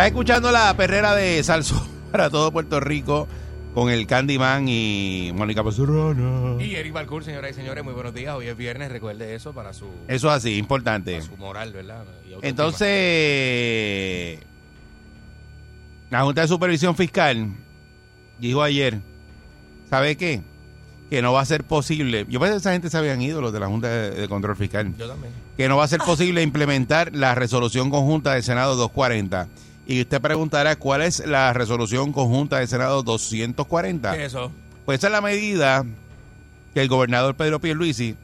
Estás escuchando la perrera de Salso para todo Puerto Rico con el Candyman y Mónica Pesurrona. Y Eric Balcour, señoras y señores, muy buenos días. Hoy es viernes, recuerde eso para su, Eso es así, importante. para su moral, ¿verdad? Entonces, la Junta de Supervisión Fiscal dijo ayer, ¿sabe qué? Que no va a ser posible. Yo pensé que esa gente se habían ido, los de la Junta de, de Control Fiscal. Yo también. que no va a ser posible implementar la resolución conjunta del Senado 240. Y usted preguntará cuál es la resolución conjunta del Senado 240. ¿Qué es eso? Pues esa es la medida que el gobernador Pedro Pierluisi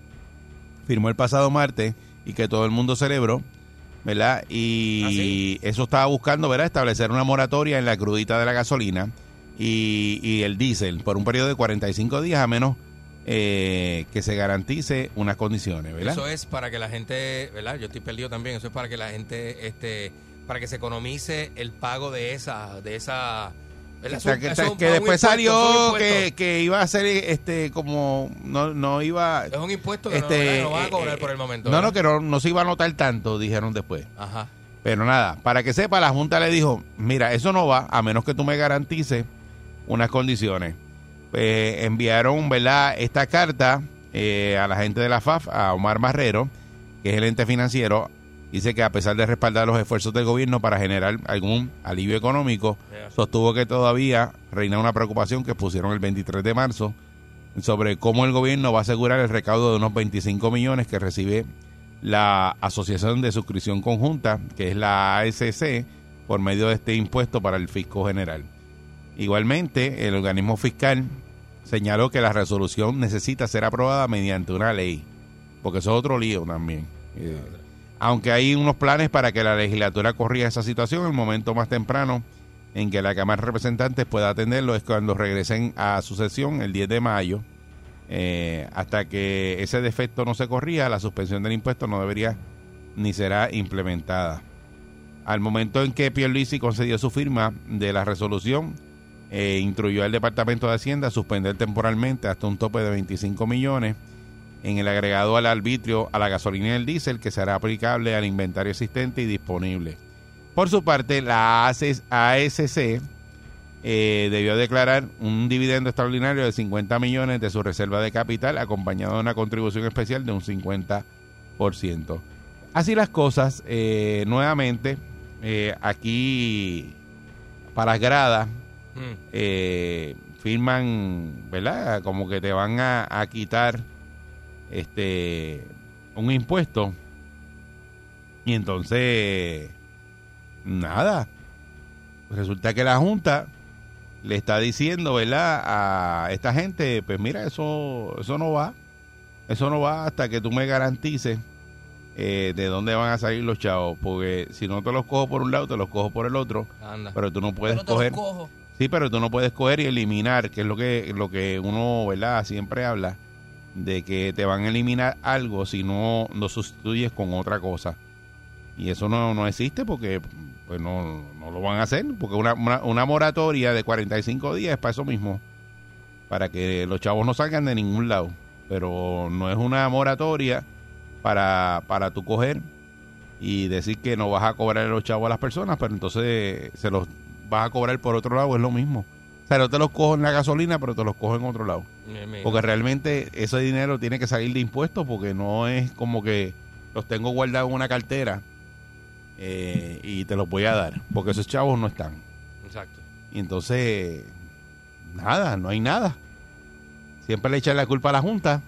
firmó el pasado martes y que todo el mundo celebró, ¿verdad? Y eso estaba buscando, ¿verdad? Establecer una moratoria en la crudita de la gasolina y, y el diésel por un periodo de 45 días a menos eh, que se garantice unas condiciones, ¿verdad? Eso es para que la gente, ¿verdad? Yo estoy perdido también. Eso es para que la gente, este, para que se economice el pago de esa, de esa. O sea, que, después impuesto, salió que, iba a ser este como no no iba Es un impuesto que no, este, ¿verdad? no van a cobrar eh, por el momento. no no que no, no se iba a notar tanto dijeron después Ajá. pero nada para que sepa la junta le dijo mira eso no va a menos que tú me garantices unas condiciones Pues, enviaron verdad esta carta eh, a la gente de la FAF a Omar Marrero que es el ente financiero dice que a pesar de respaldar los esfuerzos del gobierno para generar algún alivio económico sostuvo que todavía reina una preocupación que pusieron el 23 de marzo sobre cómo el gobierno va a asegurar el recaudo de unos 25 millones que recibe la Asociación de Suscripción Conjunta, que es la ASC, por medio de este impuesto para el fisco general. Igualmente, el organismo fiscal señaló que la resolución necesita ser aprobada mediante una ley, porque eso es otro lío también. Eh, aunque hay unos planes para que la legislatura corrija esa situación, el momento más temprano en que la Cámara de Representantes pueda atenderlo es cuando regresen a su sesión el 10 de mayo. Eh, hasta que ese defecto no se corrija, la suspensión del impuesto no debería ni será implementada. Al momento en que Pierluisi concedió su firma de la resolución, eh, instruyó al Departamento de Hacienda a suspender temporalmente hasta un tope de 25 millones en el agregado al arbitrio a la gasolina y el diésel que será aplicable al inventario existente y disponible. Por su parte, la ASC eh, debió declarar un dividendo extraordinario de 50 millones de su reserva de capital, acompañado de una contribución especial de un 50%. Así las cosas, eh, nuevamente, eh, aquí para las gradas, Mm. firman, ¿verdad? Como que te van a, a quitar este un impuesto. Y entonces, nada. Resulta que la Junta le está diciendo, ¿verdad? A esta gente, pues mira, eso, eso no va. Eso no va hasta que tú me garantices eh, de dónde van a salir los chavos. Porque si no te los cojo por un lado, te los cojo por el otro. Anda. Pero tú no puedes Pero coger. cojo. Sí, pero tú no puedes coger y eliminar, que es lo que, lo que uno, ¿verdad? Siempre habla, de que te van a eliminar algo si no lo sustituyes con otra cosa. Y eso no, no existe porque pues no, no lo van a hacer, porque una, una, moratoria de 45 días es para eso mismo, para que los chavos no salgan de ningún lado. Pero no es una moratoria para, para tú coger y decir que no vas a cobrar los chavos a las personas, pero entonces se los vas a cobrar por otro lado, es lo mismo. O sea, no te los cojo en la gasolina, pero te los cojo en otro lado. Porque realmente ese dinero tiene que salir de impuestos porque no es como que los tengo guardados en una cartera eh, y te los voy a dar. Porque esos chavos no están. Exacto. Y entonces, nada, no hay nada. Siempre le echan la culpa a la Junta.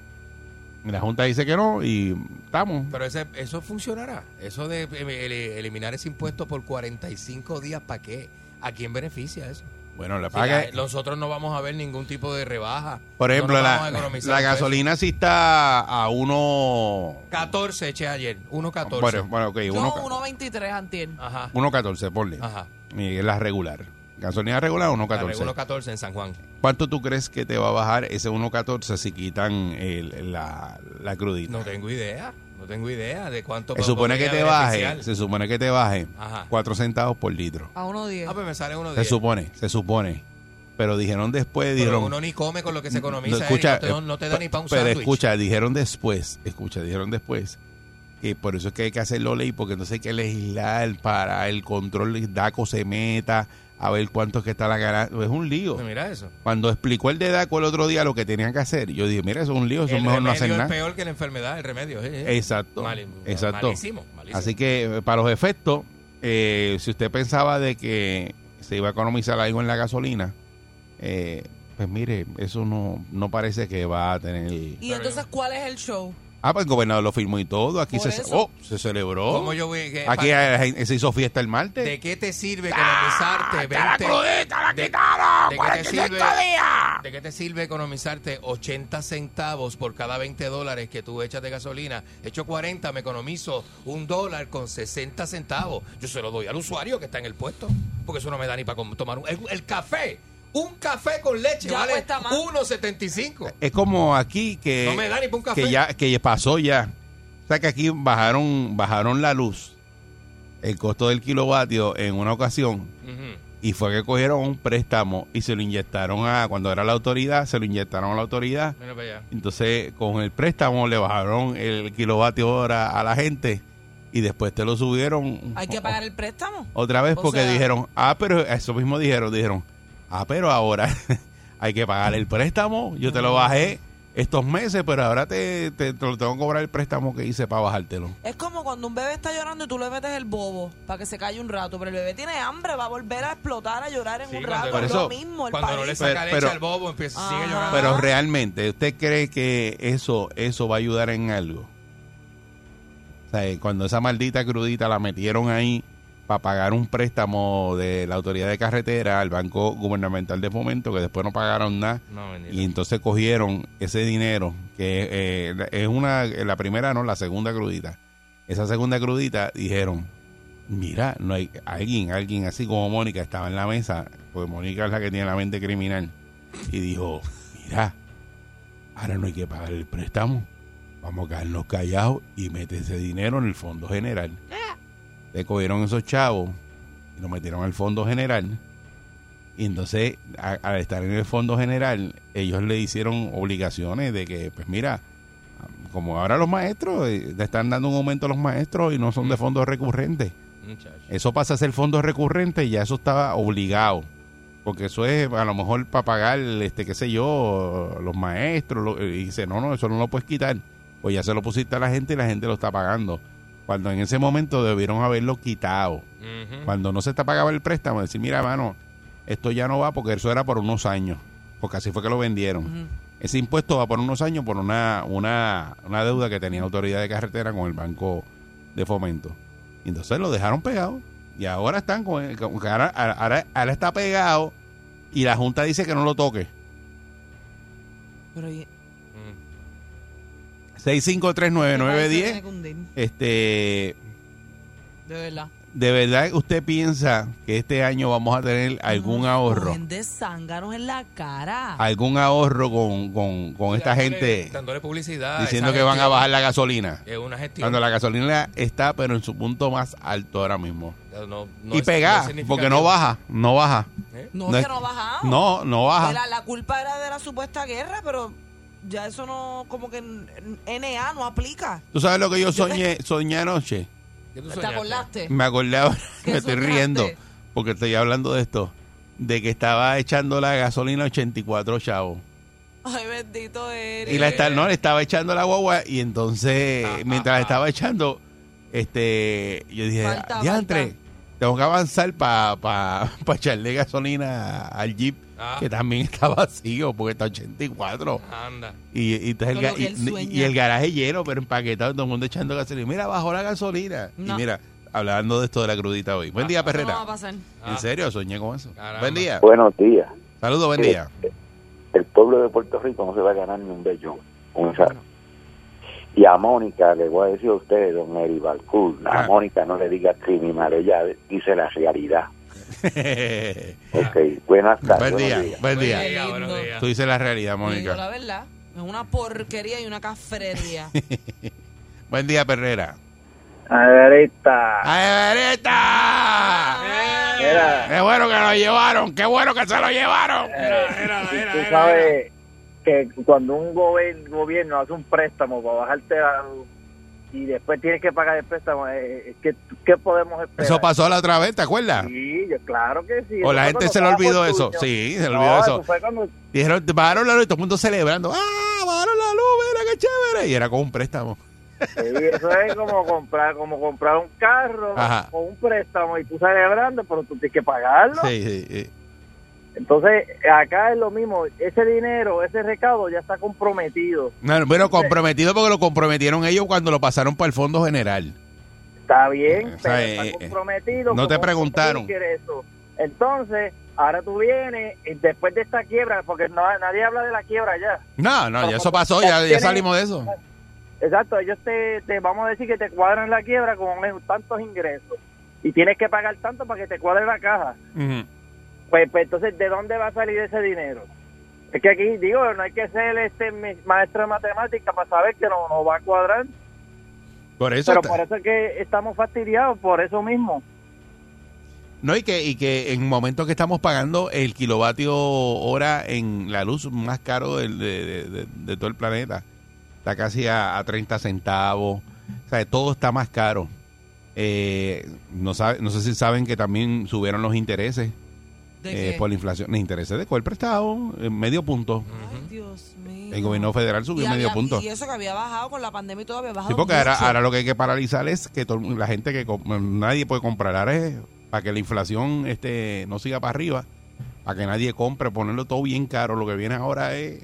Y la Junta dice que no y estamos. Pero ese, eso funcionará. Eso de eh, el- eliminar ese impuesto por 45 días, ¿para qué? ¿A quién beneficia eso? Bueno, la paga. la- nosotros no vamos a ver ningún tipo de rebaja. Por ejemplo, No la, la gasolina sí está a uno. 14 eché ayer. 1.14. Bueno, bueno, ok, Yo uno, 1.23 antier. Ajá. 1.14, ponle. Ajá. Y es la regular. Gasolina regular, La 1.14. 1.14 en San Juan. ¿Cuánto tú crees que te va a bajar ese 1.14 si quitan el- la, la crudita? No tengo idea. No tengo idea de cuánto se supone que te baje, se supone que te baje Ajá. 4 centavos por litro. A 1.10. Ah, pues me sale uno Se de supone, se supone. Pero dijeron después, Pero dijeron... uno ni come con lo que se economiza. No, eh, escucha, no, te, no- no te da eh, ni para un Pero sándwich. escucha, dijeron después, escucha, dijeron después que por eso es que hay que hacerlo ley, porque entonces hay que legislar para el control de DACO se meta, a ver cuánto es que está la ganancia. Es un lío. Mira eso. Cuando explicó el de DACO el otro día lo que tenían que hacer, yo dije, mira, eso es un lío, eso el mejor no hacer es nada. peor que la enfermedad, el remedio. eh, eh. Exacto, Mal- exacto. Malísimo, malísimo. Así que eh, para los efectos, eh, si usted pensaba de que se iba a economizar algo en la gasolina, eh, pues mire, eso no, no parece que va a tener... Y entonces, ¿cuál es el show? Ah, pues el gobernador lo firmó y todo. Aquí se, oh, se celebró. ¿Cómo yo voy que- Aquí para- se hizo fiesta el martes. ¿De qué te sirve economizarte 20 ¡La crudita la de- quitaron! de qué te 45 sirve? ¿De qué te sirve economizarte 80 centavos por cada 20 dólares que tú echas de gasolina? Hecho 40, me economizo un dólar con 60 centavos. Yo se lo doy al usuario que está en el puesto, porque eso no me da ni para tomar un, el, el café. Un café con leche Ya vale cuesta más. 1.75. Es como aquí que, No me da ni pa' un café. que ya que pasó ya. O sea que aquí bajaron bajaron la luz, el costo del kilovatio en una ocasión y fue que cogieron un préstamo y se lo inyectaron a cuando era la autoridad, se lo inyectaron a la autoridad. Mira para allá. Entonces con el préstamo le bajaron el kilovatio hora a la gente y después te lo subieron. ¿Hay que pagar el préstamo? Otra vez O porque sea- dijeron, ah, pero eso mismo dijeron, dijeron, ah, pero ahora hay que pagar el préstamo, yo te lo bajé estos meses, pero ahora te, te, te lo tengo que cobrar el préstamo que hice para bajártelo. Es como cuando un bebé está llorando y tú le metes el bobo para que se calle un rato, pero el bebé tiene hambre, va a volver a explotar, a llorar en Sí, un rato. Por es eso- lo mismo, el Cuando no le saca Pero- leche pero- al bobo, empieza, sigue llorando. Pero realmente, ¿usted cree que eso, eso va a ayudar en algo? O sea, cuando esa maldita crudita la metieron ahí para pagar un préstamo de la autoridad de carretera al Banco Gubernamental de Fomento, que después no pagaron nada, No, y entonces cogieron ese dinero, que eh, es una, la primera no, la segunda crudita. Esa segunda crudita dijeron, mira, no hay alguien, alguien así como Mónica estaba en la mesa, pues Mónica es la que tiene la mente criminal, y dijo, mira, ahora no hay que pagar el préstamo, vamos a quedarnos callados y mete ese dinero en el fondo general. Le cogieron esos chavos y lo metieron al fondo general. Y entonces, al estar en el fondo general, ellos le hicieron obligaciones de que, pues mira, como ahora los maestros, eh, le están dando un aumento a los maestros y no son de fondos recurrentes. Eso pasa a ser fondos recurrentes y ya eso estaba obligado. Porque eso es a lo mejor para pagar, este qué sé yo, los maestros. lo- y dice, no, no, eso no lo puedes quitar. Pues ya se lo pusiste a la gente y la gente lo está pagando. Cuando en ese momento debieron haberlo quitado. Cuando no se te pagaba el préstamo, decir, mira, mano, esto ya no va porque eso era por unos años. Porque así fue que lo vendieron. Ese impuesto va por unos años por una, una, una deuda que tenía la autoridad de carretera con el Banco de Fomento. Y entonces lo dejaron pegado. Y ahora están con, el- con- ahora, ahora- ahora está pegado y la Junta dice que no lo toque. Pero 6539910. tiene que hundir, Este, de verdad. ¿de verdad usted piensa que este año vamos a tener algún Nos ahorro? de zánganos en la cara. ¿Algún ahorro con, con, con esta gente dándole publicidad. diciendo que van a bajar la gasolina? Es una gestión. Cuando la gasolina está, pero en su punto más alto ahora mismo. No- no y no es porque no baja, no baja. ¿Eh? no, no es es- que no ha bajado. No, no baja. La, la culpa era de la supuesta guerra, pero ya eso no, como que NA no aplica. ¿Tú sabes lo que yo soñé, soñé anoche? ¿Qué tú ¿Te acordaste? Me acordé ahora, ¿Qué me estoy soñaste? riendo, porque estoy hablando de esto, de que estaba echando la gasolina 84 chavos. Ay, bendito eres. Y la está, no, le estaba echando la guagua y entonces, Ah, mientras ah, la estaba echando, este, yo dije, Falta, diantre, tengo que avanzar para pa, pa echarle gasolina al Jeep, Ah. que también está vacío, porque está 84. Anda. Y, y, entonces el y- el garaje lleno, pero empaquetado, todo el mundo echando gasolina. Mira, bajó la gasolina. Y mira, hablando de esto de la crudita hoy. Buen día, Eso no Perrera. va a pasar. Ah. En serio, soñé con eso. Caramba. Buen día. Buenos días. Saludos, buen Sí. día. El pueblo de Puerto Rico no se va a ganar ni un bellón con esa. Y a Mónica, le voy a decir a usted, don Eri Balcour, a Ah. Mónica no le diga criminal, ella dice la realidad. Ok, buenas tardes. buen día, buenos días. buen día. Lindo. buenos días. Tú dices la realidad, digo la Mónica. verdad. Es una porquería y una cafrería. Buen día, Perrera. Ahorita, ¡Ay, Verita! mira, ¡Qué bueno que lo llevaron! ¡Qué bueno que se lo llevaron! tú sabes que cuando un gobierno hace un préstamo para bajarte la luz y después tienes que pagar el préstamo, eh, ¿qué, qué podemos esperar? Eso pasó la otra vez, ¿te acuerdas? Sí, yo- claro que sí. O la gente se le olvidó eso. Sí, se le No, olvidó eso. eso fue cuando Dijeron, bajaron la luz y todo el mundo celebrando. ¡Ah, bajaron la luz! ¡Mira qué chévere! Y era con un préstamo. Sí, eso es como comprar como comprar un carro Ajá. o un préstamo y tú celebrando, pero tú tienes que pagarlo. Sí, sí, sí. Entonces, acá es lo mismo. Ese dinero, ese recaudo ya está comprometido. No, bueno, comprometido porque lo comprometieron ellos cuando lo pasaron para el Fondo General. Está bien, O sea, pero está eh, comprometido. no te preguntaron. ingreso. Entonces, ahora tú vienes y después de esta quiebra, porque no, nadie habla de la quiebra ya. No, no, ya eso pasó, ya, salimos de eso. Exacto, ellos te, te vamos a decir que te cuadran la quiebra con tantos ingresos y tienes que pagar tanto para que te cuadre la caja. Ujú. Pues, pues, entonces, ¿de dónde va a salir ese dinero? Es que aquí, digo, no hay que ser este maestro de matemáticas para saber que no, no va a cuadrar. Por eso. Pero está- por eso es que estamos fastidiados, por eso mismo. No, y que, y que en momentos que estamos pagando el kilovatio hora en la luz más caro del- de, de- de- de todo el planeta. Está casi a, a 30 centavos. O sea, todo está más caro. Eh, no, sabe, no sé si saben que también subieron los intereses ¿De eh, por la inflación. Los intereses de cuál prestado, en medio punto. Ay, Dios mío. El gobierno federal subió Y medio había- punto. Y eso que había bajado con la pandemia y todo había bajado Sí, porque ahora, mucho. ahora lo que hay que paralizar es que todo- la gente que com- nadie puede comprar. Ahora es para que la inflación este no siga para arriba, para que nadie compre, ponerlo todo bien caro. Lo que viene ahora es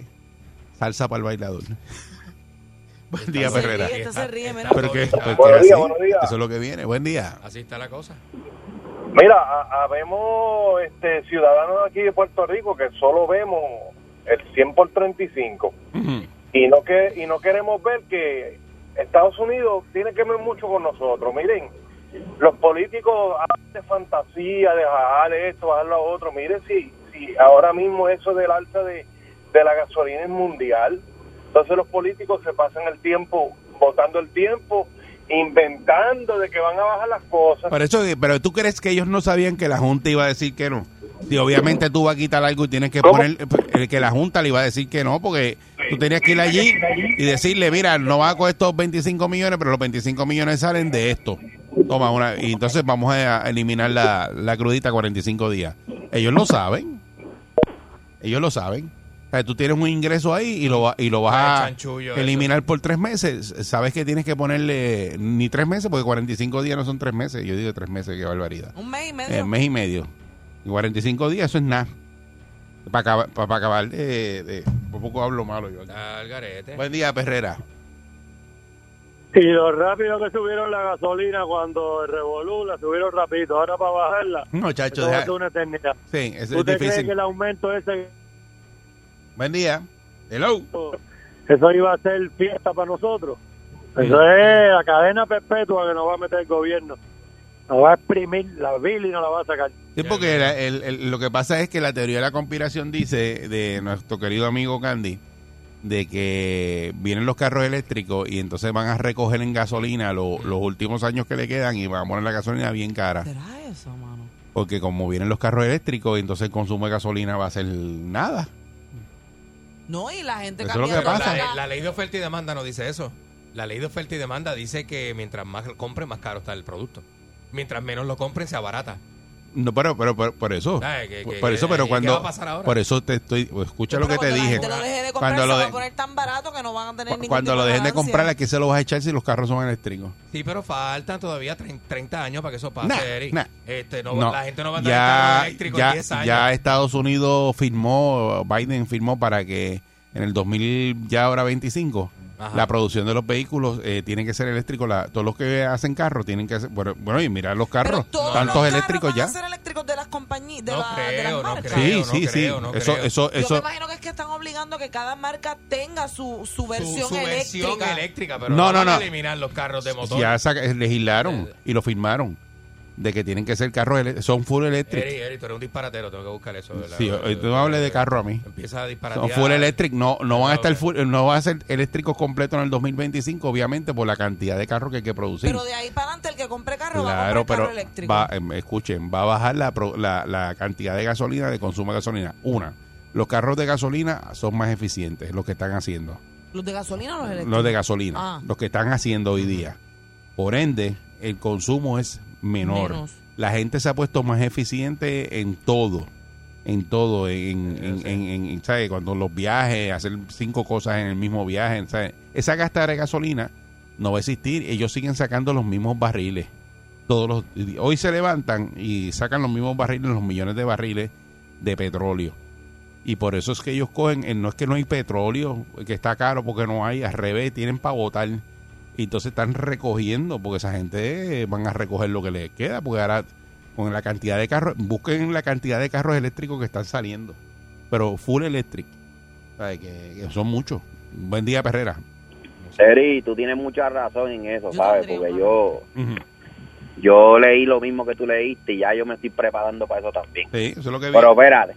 salsa para el bailador. Buen día, Se Ferrera. ríe, días, buenos días. Eso es lo que viene. Buen día. Así está la cosa. Mira, ha- habemos este, ciudadanos aquí de Puerto Rico que solo vemos el 100 por 35 Ujú. y no que y no queremos ver que Estados Unidos tiene que ver mucho con nosotros. Miren, los políticos hablan de fantasía, de bajar esto, bajar lo otro. Miren si, si ahora mismo eso del alza de, de la gasolina es mundial. Entonces los políticos se pasan el tiempo, votando el tiempo, inventando de que van a bajar las cosas. Por eso, pero tú crees que ellos no sabían que la Junta iba a decir que no. Si obviamente tú vas a quitar algo y tienes que ¿Cómo? poner eh, que la Junta le iba a decir que no, porque tú tenías que ir allí y decirle, mira, no va a coger estos 25 millones, pero los 25 millones salen de esto. Toma una, y entonces vamos a eliminar la, la crudita 45 días. Ellos lo saben. Ellos lo saben. O sea, tú tienes un ingreso ahí y lo, va- y lo vas Ah, a eso. eliminar por tres meses. Sabes que tienes que ponerle ni tres meses, porque 45 días no son tres meses. Yo digo tres meses, qué barbaridad. Un mes y medio. Eh, mes y medio. Y 45 días, eso es nada. Para acabar, para, acabar de, de- Por poco hablo malo yo. aquí. Está al garete. Buen día, Perrera. Y lo rápido que subieron la gasolina cuando el Revolú la subieron rapidito, ahora para bajarla, No, chacho, deja- una eternidad. Sí, eso es ¿Usted cree difícil. que el aumento ese, Buen día. Hello. eso iba a ser fiesta para nosotros? Eso es la cadena perpetua que nos va a meter el gobierno. Nos va a exprimir la vil y nos la va a sacar. Sí, porque la- el- el- lo que pasa es que la teoría de la conspiración dice, de nuestro querido amigo Candy, de que vienen los carros eléctricos y entonces van a recoger en gasolina lo- los últimos años que le quedan y van a poner la gasolina bien cara. ¿Será eso, mano? Porque como vienen los carros eléctricos, entonces el consumo de gasolina va a ser nada. No, y la gente Eso es lo que cambiando pasa. la- ley de oferta y demanda no dice eso. La ley de oferta y demanda dice que mientras más lo compren, más caro está el producto. Mientras menos lo compren, se abarata. No, pero, pero, pero por eso. Que- por, que- por eso, pero ¿y qué cuando. va a pasar ahora? Por eso te estoy. Escucha lo que Pero te cuando dije. Lo de comprar, Cuando se lo, va de- a poner tan barato que no van a tener ningún cuando tipo lo de dejen de ganancia. comprar, ¿a qué se lo vas a echar si los carros son eléctricos? Sí, pero faltan todavía trein- 30 años para que eso pase, Nah, Eric. nah. Este, no, No, La gente no va a tener ya, carro eléctrico en ya, 10 años. ya Estados Unidos firmó, Biden firmó para que en el 2000, ya ahora 25, Ajá. la producción de los vehículos eh, tiene que ser eléctrico. La, todos los que hacen carros tienen que hacer. Bueno, bueno, y mira los Pero carros, todos tantos los carros eléctricos van ya. a ser eléctricos de las compañías, de, No la- de creo, las no marcas. creo. Sí, sí, sí. creo, no eso, creo. eso, Yo me imagino que es que están obligando que cada marca tenga su, su Su, versión su versión eléctrica. eléctrica, pero No, no, no, a eliminar los carros de motor. Ya legislaron Eh. y lo firmaron de que tienen que ser carros, son full electric. Eric, Eric, tú eres un disparatero, tengo que buscar eso. ¿verdad? Sí, eh, tú no hables de carro a mí. Empieza a disparatear. Son full electric, no, no van a estar full, no van a ser eléctricos completos en el 2025, obviamente por la cantidad de carros que hay que producir. Pero de ahí para adelante el que compre carro va a comprar pero carro eléctrico. va, em, escuchen, va a bajar la, pro- la, la cantidad de gasolina, de consumo de gasolina. Una, los carros de gasolina son más eficientes, los que están haciendo. ¿Los de gasolina o los eléctricos? Los de gasolina, Ah. los que están haciendo hoy día. Por ende, el consumo es menor. Menos. La gente se ha puesto más eficiente en todo. En todo, en, en, en- en- en, ¿sabe? Cuando los viajes, hacer cinco cosas en el mismo viaje. Esa gastada de gasolina no va a existir. Ellos siguen sacando los mismos barriles. Todos los, hoy se levantan y sacan los mismos barriles, los millones de barriles de petróleo. Y por eso es que ellos cogen, eh, no es que no hay petróleo, que está caro porque no hay, al revés, tienen para votar. Y entonces están recogiendo, porque esa gente eh, van a recoger lo que les queda, porque ahora con la cantidad de carros, busquen la cantidad de carros eléctricos que están saliendo. Pero full electric, ¿sabe? Que, que son muchos. Buen día, Perrera. Eri, tú tienes mucha razón en eso, Yo ¿sabes? Porque una. yo yo leí lo mismo que tú leíste y ya yo me estoy preparando para eso también. Sí, eso es lo que vi. Pero espérate,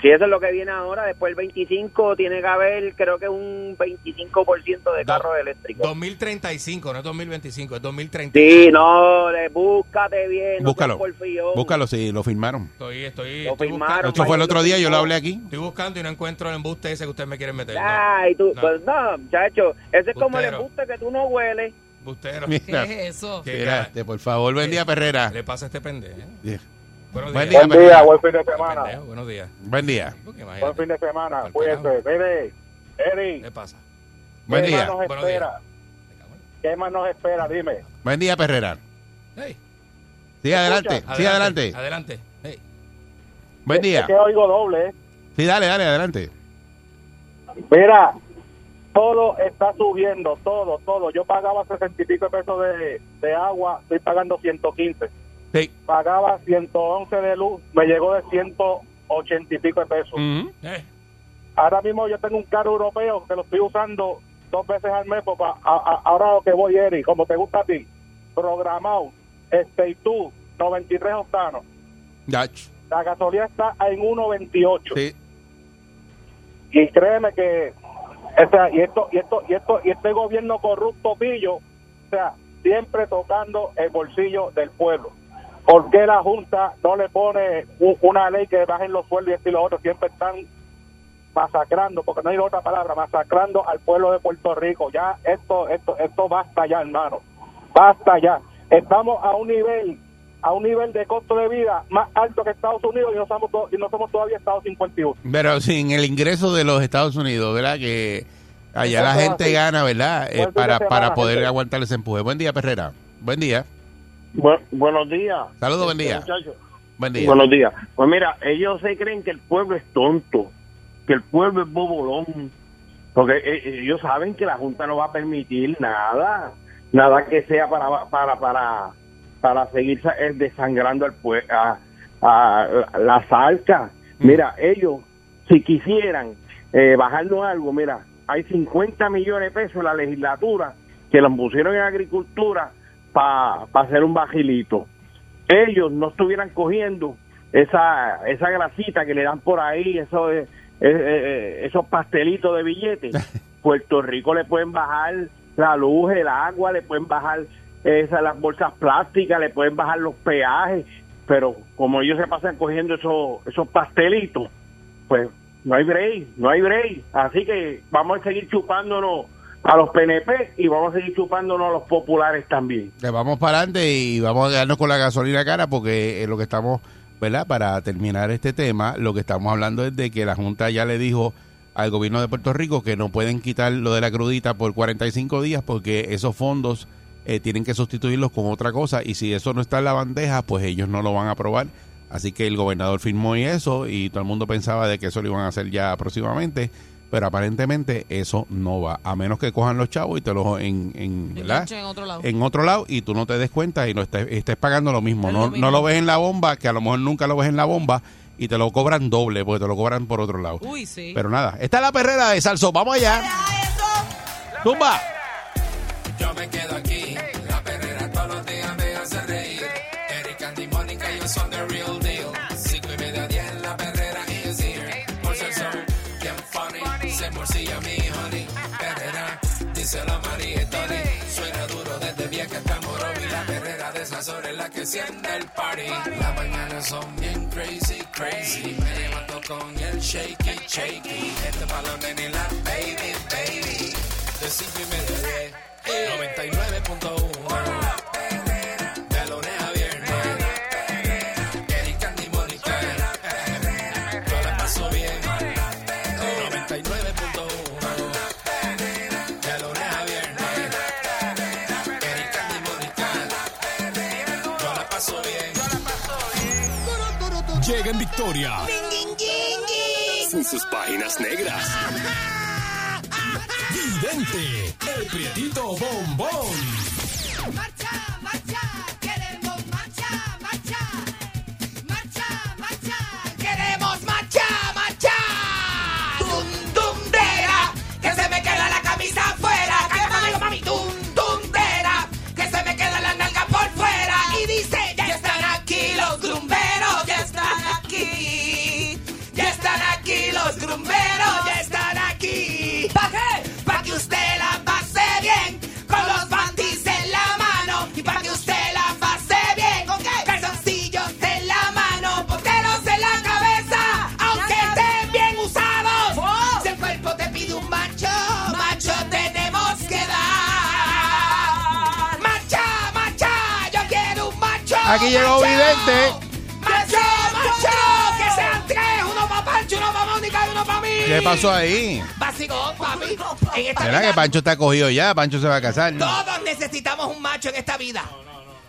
si eso es lo que viene ahora, después el 25 tiene que haber, creo que un 25% de carros eléctricos. 2035, no es 2025, es 2035. Sí, no, le, búscate bien. no Búscalo. porfión. Búscalo, sí, lo firmaron. Estoy, estoy, Lo estoy firmaron, buscando, Esto fue el otro día, yo lo hablé aquí. estoy buscando y no encuentro el embuste ese que ustedes me quieren meter. No, Ay, tú, No. pues no, muchacho, ese es como el Bustero. embuste que tú no hueles. embustero. ¿Qué Mira, es eso? ¿Qué espérate, por favor, buen día, Perrera. ¿Qué le pasa a este pendejo? Yeah. Buenos Buen días. día, Buen día, buen fin de Pendejo, buenos días. Buen día. Porque imagínate, de semana. Carajo. Mire, Eri, ¿Qué pasa? Buen día. nos Buenos espera? ¿Qué más nos espera? Dime. Buen día, Perrera. Hey, Sí, adelante, sí, adelante. Adelante. Hey. Buen día. Es que oigo doble. ¿eh? Sí, dale, dale, adelante. Mira, todo está subiendo, todo, todo. Yo pagaba sesenta y pico de pesos de, de agua, estoy pagando 115. Sí. Pagaba 111 de luz, me llegó de 180 y pico de pesos. Eh, Ahora mismo yo tengo un carro europeo que lo estoy usando dos veces al mes. Papá. A- a- ahora lo que voy, Eri, como te gusta a ti, programado, este y tú, 93 octanos. La gasolina está en 1.28. sí. y créeme que o sea, y esto y esto y esto y este gobierno corrupto pillo o sea siempre tocando el bolsillo del pueblo ¿Por qué la Junta no le pone una ley que bajen los sueldos y esto y lo otro? Siempre están masacrando, porque no hay otra palabra, masacrando al pueblo de Puerto Rico. Ya esto, esto, esto basta ya, hermano. Basta ya. Estamos a un nivel, a un nivel de costo de vida más alto que Estados Unidos y no somos, y no somos todavía Estados 51. Pero sin el ingreso de los Estados Unidos, ¿verdad? Que allá la gente así. gana, ¿verdad? Eh, para, semana, para poder gente. aguantar ese empuje. Buen día, Perrera. Buen día. Buenos días. Saludos, buen día. Muchachos. Buen día. Buenos días. Pues mira, ellos se creen que el pueblo es tonto, que el pueblo es bobolón, porque eh, ellos saben que la Junta no va a permitir nada, nada que sea para para para para seguir eh, desangrando al pue- a, a las arcas. Mira, ellos si quisieran eh, bajarnos algo, mira, hay 50 millones de pesos en la legislatura que los pusieron en agricultura para hacer un bajilito ellos no estuvieran cogiendo esa esa grasita que le dan por ahí, eso, eh, eh, eh, esos pastelitos de billetes, Puerto Rico le pueden bajar la luz, el agua, le pueden bajar esas las bolsas plásticas, le pueden bajar los peajes, pero como ellos se pasan cogiendo esos esos pastelitos, pues no hay break, no hay break. Así que vamos a seguir chupándonos a los PNP y vamos a seguir chupándonos a los populares también. Que vamos para adelante y vamos a quedarnos con la gasolina cara porque lo que estamos ¿verdad? Para terminar este tema, lo que estamos hablando es de que la Junta ya le dijo al gobierno de Puerto Rico que no pueden quitar lo de la crudita por 45 días porque esos fondos eh, tienen que sustituirlos con otra cosa y si eso no está en la bandeja, pues ellos no lo van a aprobar. Así que el gobernador firmó eso y todo el mundo pensaba de que eso lo iban a hacer ya próximamente, pero aparentemente eso no va, a menos que cojan los chavos y te los en, en, en otro lado. en otro lado y tú no te des cuenta y no estés, estés pagando lo mismo. Es No, lo no lo ves en la bomba, que a lo mejor nunca lo ves en la bomba y te lo cobran doble porque te lo cobran por otro lado. Uy, sí. Pero nada, esta es la perrera de Salso. Vamos allá. Tumba. Yo me quedo aquí. Perrera, díselo a María y Tony. Suena duro desde vieja hasta Morovi. La perrera de esas horas es la que enciende el party. Las mañanas son bien crazy, crazy. Me levanto con el shaky, shaky. Este balón en la baby, baby. De cinco y media diez. 99.1 En victoria. Con sus páginas negras. Vidente, el prietito bombón. Pasó ahí? Básico, papi. En esta ¿Será vida, que Pancho está cogido ya? Pancho se va a casar. todos necesitamos un macho en esta vida.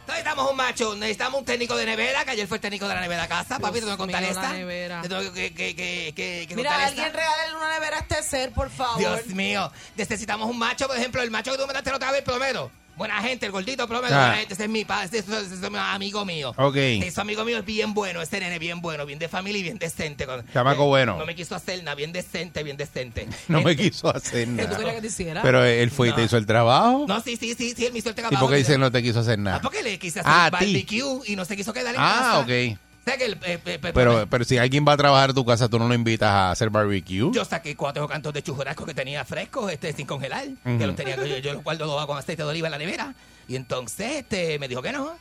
Necesitamos un macho, necesitamos un técnico de nevera, que ayer fue el técnico de la nevera a casa, papi, te tengo que contar mío, esta. Te tengo que, que, que, que, que Mira, alguien regale una nevera a este ser, por favor. Dios mío, necesitamos un macho, por ejemplo, el macho que tú me mandaste la otra vez, Prometo. Buena gente, el gordito Prometo, Ah. buena gente, ese es mi padre, ese, ese- ese es mi amigo mío. Ok. Ese amigo mío es bien bueno, ese nene bien bueno, bien de familia y bien decente. Chamaco eh, bueno. No me quiso hacer nada, bien decente, bien decente. No me Este- quiso hacer ¿Qué tú nada. querías que te hiciera? Pero él fue y te No. hizo el trabajo. No, sí, sí, sí, sí, él me hizo el ¿Y trabajo. por qué dice que no te quiso hacer Ah, nada? porque le quise hacer Ah, a ti. barbecue y no se quiso quedar en Ah, casa. ok. O sea que el, eh, Pero, pero si alguien va a trabajar a tu casa, tú no lo invitas a hacer barbecue. yo saqué cuatro cantos de churrasco que tenía frescos, este, sin congelar, Ujú. que los tenía, yo, yo los guardo con aceite de oliva en la nevera. Y entonces este, me dijo que no.